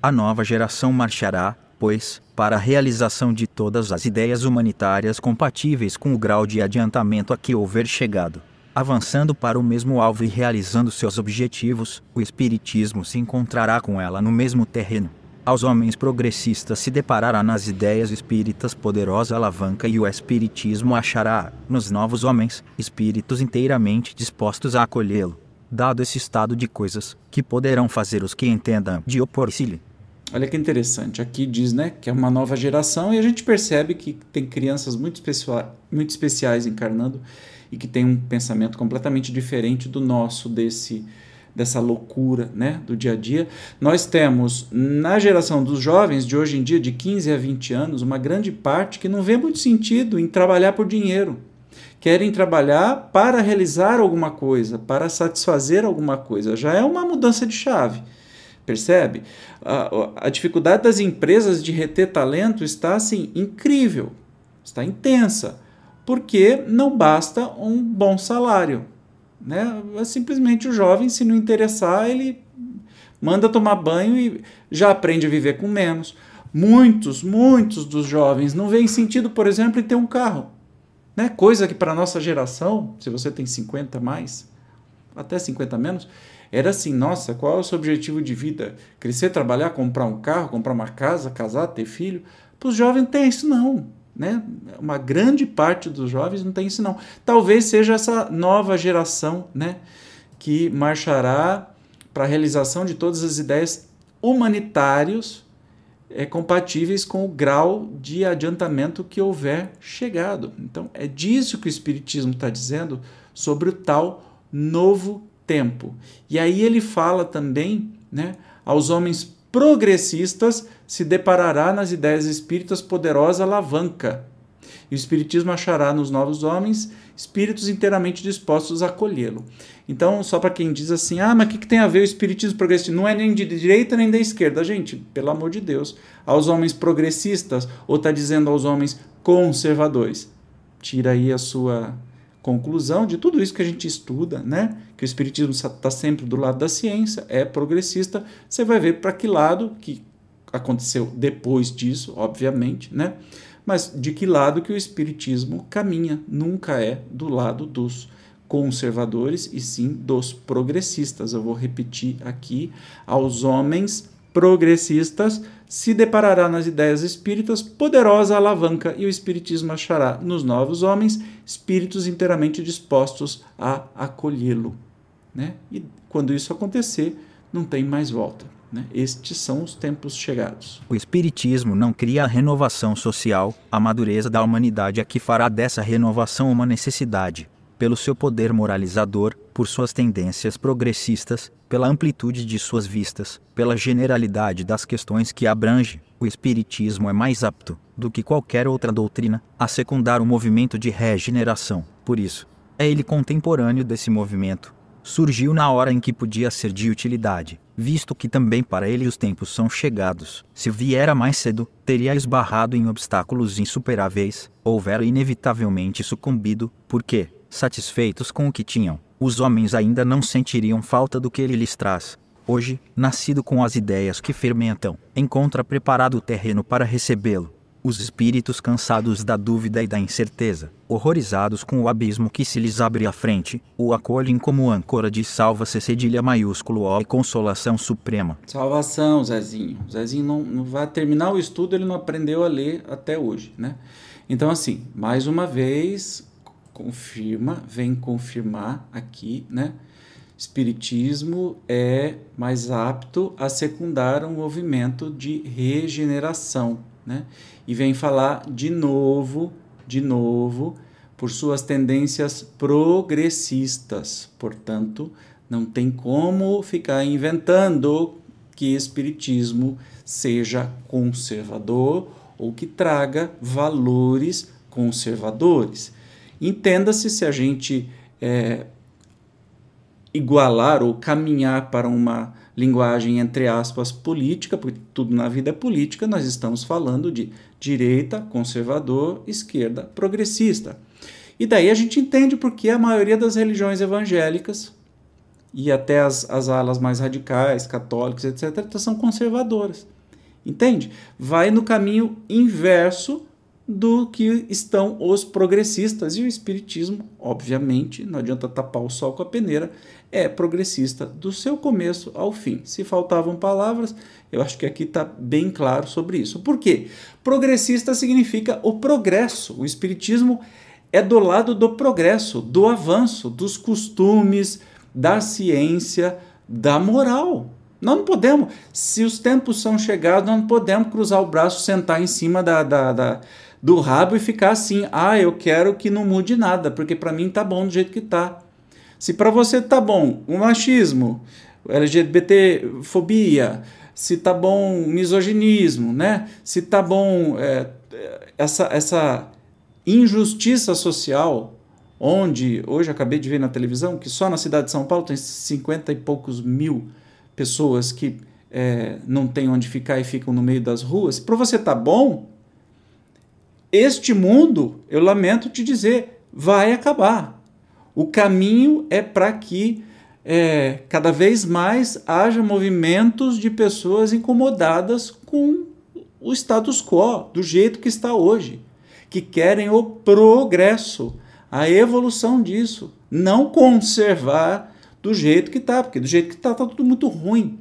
A nova geração marchará, pois, para a realização de todas as ideias humanitárias compatíveis com o grau de adiantamento a que houver chegado. Avançando para o mesmo alvo e realizando seus objetivos, o Espiritismo se encontrará com ela no mesmo terreno aos homens progressistas se deparará nas ideias espíritas poderosa alavanca e o espiritismo achará, nos novos homens, espíritos inteiramente dispostos a acolhê-lo. Dado esse estado de coisas, que poderão fazer os que entendam de opor-se-lhe. Olha que interessante, aqui diz né, que é uma nova geração e a gente percebe que tem crianças muito, muito especiais encarnando e que tem um pensamento completamente diferente do nosso, desse dessa loucura né, do dia a dia. Nós temos na geração dos jovens de hoje em dia, de 15 a 20 anos, uma grande parte que não vê muito sentido em trabalhar por dinheiro. Querem trabalhar para realizar alguma coisa, para satisfazer alguma coisa. Já é uma mudança de chave. Percebe? A, a dificuldade das empresas de reter talento está assim incrível, está intensa, porque não basta um bom salário. Né? É simplesmente o jovem, se não interessar, ele manda tomar banho e já aprende a viver com menos. Muitos, muitos dos jovens não veem sentido, por exemplo, em ter um carro. Né? Coisa que para a nossa geração, se você tem 50 mais, até 50 menos, era assim, nossa, qual é o seu objetivo de vida? Crescer, trabalhar, comprar um carro, comprar uma casa, casar, ter filho? Para os jovens tem isso não. Né? Uma grande parte dos jovens não tem isso não. Talvez seja essa nova geração, né, que marchará para a realização de todas as ideias humanitários é, compatíveis com o grau de adiantamento que houver chegado. Então, é disso que o Espiritismo está dizendo sobre o tal novo tempo. E aí ele fala também né, aos homens progressistas se deparará nas ideias espíritas poderosa alavanca. E o espiritismo achará nos novos homens espíritos inteiramente dispostos a acolhê-lo. Então, só para quem diz assim, ah, mas o que, que, tem a ver o espiritismo progressista? Não é nem de direita nem da esquerda. Gente, pelo amor de Deus, aos homens progressistas, ou está dizendo aos homens conservadores? Tira aí a sua conclusão de tudo isso que a gente estuda, né? Que o espiritismo está sempre do lado da ciência, é progressista. Você vai ver para que lado que aconteceu depois disso, obviamente, né? Mas de que lado que o espiritismo caminha? Nunca é do lado dos conservadores e sim dos progressistas. Eu vou repetir aqui aos homens progressistas se deparará nas ideias espíritas poderosa alavanca e o espiritismo achará nos novos homens espíritos inteiramente dispostos a acolhê-lo. Né? E quando isso acontecer, não tem mais volta. Né? Estes são os tempos chegados. O Espiritismo não cria a renovação social, a madureza da humanidade é que fará dessa renovação uma necessidade pelo seu poder moralizador, por suas tendências progressistas, pela amplitude de suas vistas, pela generalidade das questões que abrange, o Espiritismo é mais apto, do que qualquer outra doutrina, a secundar o movimento de regeneração. Por isso, é ele contemporâneo desse movimento. Surgiu na hora em que podia ser de utilidade, visto que também para ele os tempos são chegados. Se viera mais cedo, teria esbarrado em obstáculos insuperáveis, houvera inevitavelmente sucumbido, porque, satisfeitos com o que tinham, os homens ainda não sentiriam falta do que ele lhes traz. Hoje, nascido com as ideias que fermentam, encontra preparado o terreno para recebê-lo. Os espíritos cansados da dúvida e da incerteza, horrorizados com o abismo que se lhes abre à frente, o acolhem como âncora de salva-se cedilha maiúsculo O e consolação suprema. Salvação, Zezinho. Zezinho não, não vai terminar o estudo, ele não aprendeu a ler até hoje, né? Então, assim, mais uma vez, confirma, vem confirmar aqui, né? Espiritismo é mais apto a secundar um movimento de regeneração, né? E vem falar de novo, de novo, por suas tendências progressistas. Portanto, não tem como ficar inventando que espiritismo seja conservador ou que traga valores conservadores. Entenda-se se a gente é, igualar ou caminhar para uma linguagem entre aspas política, porque tudo na vida é política, nós estamos falando de direita, conservador, esquerda, progressista. E daí a gente entende porque a maioria das religiões evangélicas e até as, as alas mais radicais, católicos, etc., são conservadoras. Entende? Vai no caminho inverso do que estão os progressistas. E o Espiritismo, obviamente, não adianta tapar o sol com a peneira, é progressista do seu começo ao fim. Se faltavam palavras, eu acho que aqui está bem claro sobre isso. Por quê? Progressista significa o progresso. O Espiritismo é do lado do progresso, do avanço, dos costumes, da ciência, da moral. Nós não podemos, se os tempos são chegados, nós não podemos cruzar o braço, sentar em cima da, da, da do rabo e ficar assim, ah, eu quero que não mude nada, porque para mim tá bom do jeito que tá. Se para você tá bom o machismo, LGBTfobia, se tá bom misoginismo, né? Se tá bom é, essa, essa injustiça social, onde hoje acabei de ver na televisão que só na cidade de São Paulo tem 50 e poucos mil pessoas que é, não têm onde ficar e ficam no meio das ruas. Para você tá bom, este mundo, eu lamento te dizer, vai acabar. O caminho é para que é, cada vez mais haja movimentos de pessoas incomodadas com o status quo, do jeito que está hoje, que querem o progresso, a evolução disso, não conservar do jeito que está, porque do jeito que está, está tudo muito ruim.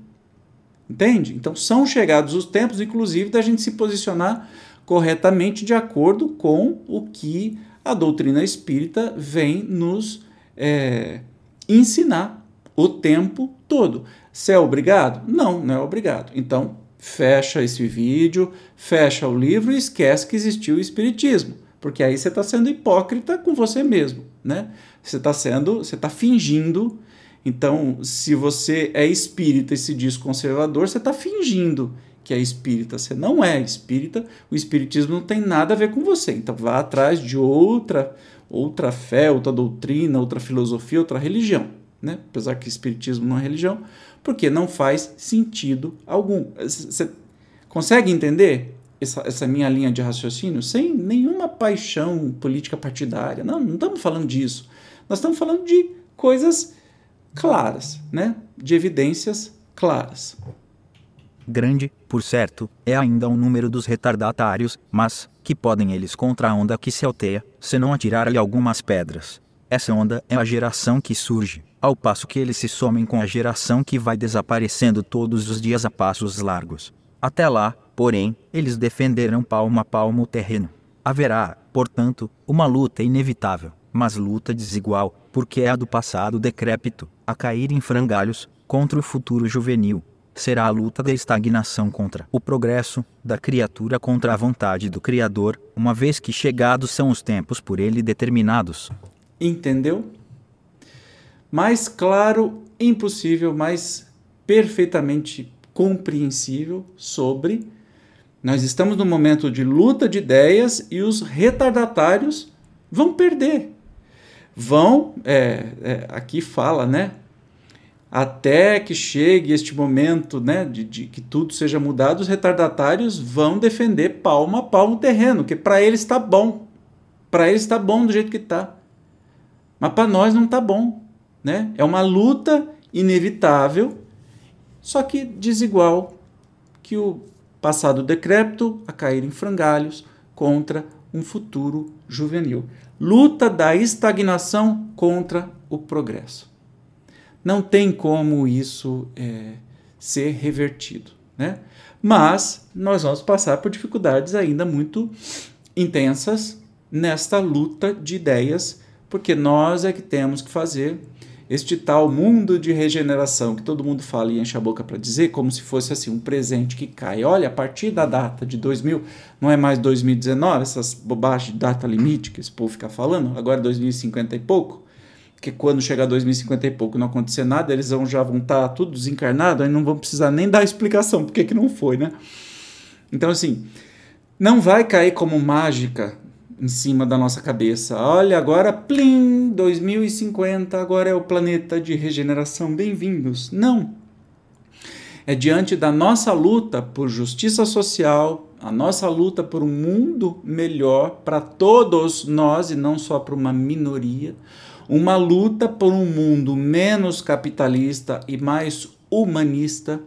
Entende? Então são chegados os tempos, inclusive, da gente se posicionar corretamente de acordo com o que a doutrina espírita vem nos é, ensinar o tempo todo. Se é obrigado? Não, não é obrigado. Então, fecha esse vídeo, fecha o livro e esquece que existiu o Espiritismo. Porque aí você está sendo hipócrita com você mesmo. Né? Você está sendo, você está fingindo. Então, se você é espírita e se diz conservador, você está fingindo que é espírita, você não é espírita, o espiritismo não tem nada a ver com você. Então vá atrás de outra outra fé, outra doutrina, outra filosofia, outra religião, né? Apesar que espiritismo não é religião, porque não faz sentido algum. Você consegue entender essa, essa minha linha de raciocínio sem nenhuma paixão política partidária? Não, não estamos falando disso. Nós estamos falando de coisas claras, né? De evidências claras grande, por certo, é ainda o número dos retardatários, mas, que podem eles contra a onda que se alteia, se não atirar-lhe algumas pedras? Essa onda é a geração que surge, ao passo que eles se somem com a geração que vai desaparecendo todos os dias a passos largos. Até lá, porém, eles defenderão palmo a palmo o terreno. Haverá, portanto, uma luta inevitável, mas luta desigual, porque é a do passado decrépito, a cair em frangalhos, contra o futuro juvenil, será a luta da estagnação contra o progresso, da criatura contra a vontade do Criador, uma vez que chegados são os tempos por ele determinados. Entendeu? Mais claro, impossível, mais perfeitamente compreensível sobre. Nós estamos num momento de luta de ideias e os retardatários vão perder. Vão, é, é, aqui fala, né? Até que chegue este momento né, de, de, que tudo seja mudado, os retardatários vão defender palmo a palmo o terreno, que para eles está bom. Para eles está bom do jeito que está. Mas para nós não está bom. Né? É uma luta inevitável, só que desigual, que o passado decrépito a cair em frangalhos, contra um futuro juvenil. Luta da estagnação contra o progresso. Não tem como isso é, ser revertido, né? Mas nós vamos passar por dificuldades ainda muito intensas nesta luta de ideias, porque nós é que temos que fazer este tal mundo de regeneração que todo mundo fala e enche a boca para dizer, como se fosse assim um presente que cai. Olha, a partir da data de 2000, não é mais 2019, essas bobagens de data limite que esse povo fica falando, agora é 2050 e pouco, que quando chegar 2050 e pouco não acontecer nada, eles vão já vão estar tá tudo desencarnado, aí não vão precisar nem dar explicação porque que não foi, né? Então assim, não vai cair como mágica em cima da nossa cabeça. Olha, agora, plim, 2050, agora é o planeta de regeneração. Bem-vindos. Não. É diante da nossa luta por justiça social, a nossa luta por um mundo melhor para todos nós e não só para uma minoria, uma luta por um mundo menos capitalista e mais humanista,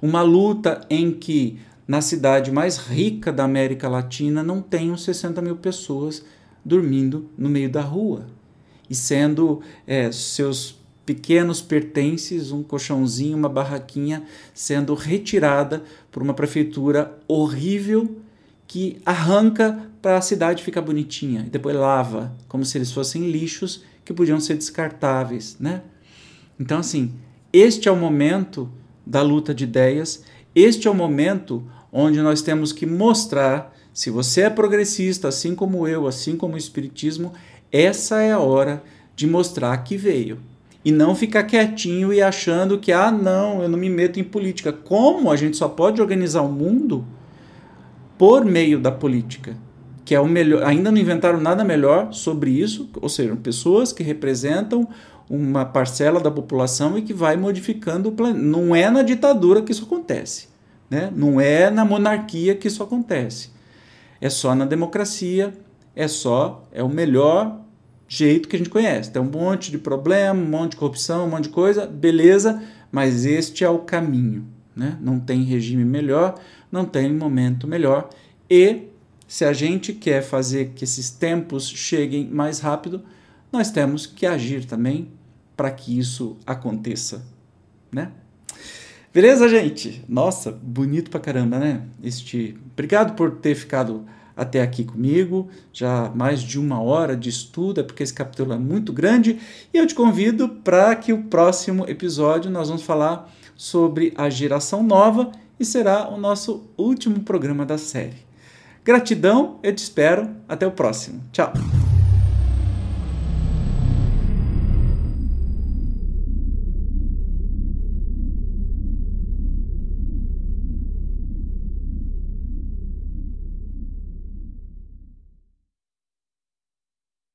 uma luta em que na cidade mais rica da América Latina, não tenham 60 mil pessoas dormindo no meio da rua. E sendo é, seus pequenos pertences, um colchãozinho, uma barraquinha, sendo retirada por uma prefeitura horrível que arranca para a cidade ficar bonitinha. E depois lava, como se eles fossem lixos que podiam ser descartáveis, né? Então assim, este é o momento da luta de ideias este é o momento onde nós temos que mostrar, se você é progressista, assim como eu, assim como o Espiritismo, essa é a hora de mostrar que veio. E não ficar quietinho e achando que, ah, não, eu não me meto em política. Como a gente só pode organizar o mundo por meio da política? Que é o melhor. Ainda não inventaram nada melhor sobre isso, ou seja, pessoas que representam uma parcela da população e que vai modificando o planeta. Não é na ditadura que isso acontece, né? não é na monarquia que isso acontece. É só na democracia, é só, é o melhor jeito que a gente conhece. Tem um monte de problema, um monte de corrupção, um monte de coisa, beleza, mas este é o caminho. Né? Não tem regime melhor, não tem momento melhor. E se a gente quer fazer que esses tempos cheguem mais rápido, nós temos que agir também para que isso aconteça, né? Beleza, gente? Nossa, bonito pra caramba, né? Este, obrigado por ter ficado até aqui comigo, já mais de uma hora de estudo, é porque esse capítulo é muito grande, e eu te convido para que o próximo episódio nós vamos falar sobre a geração nova e será o nosso último programa da série. Gratidão, eu te espero, até o próximo. Tchau!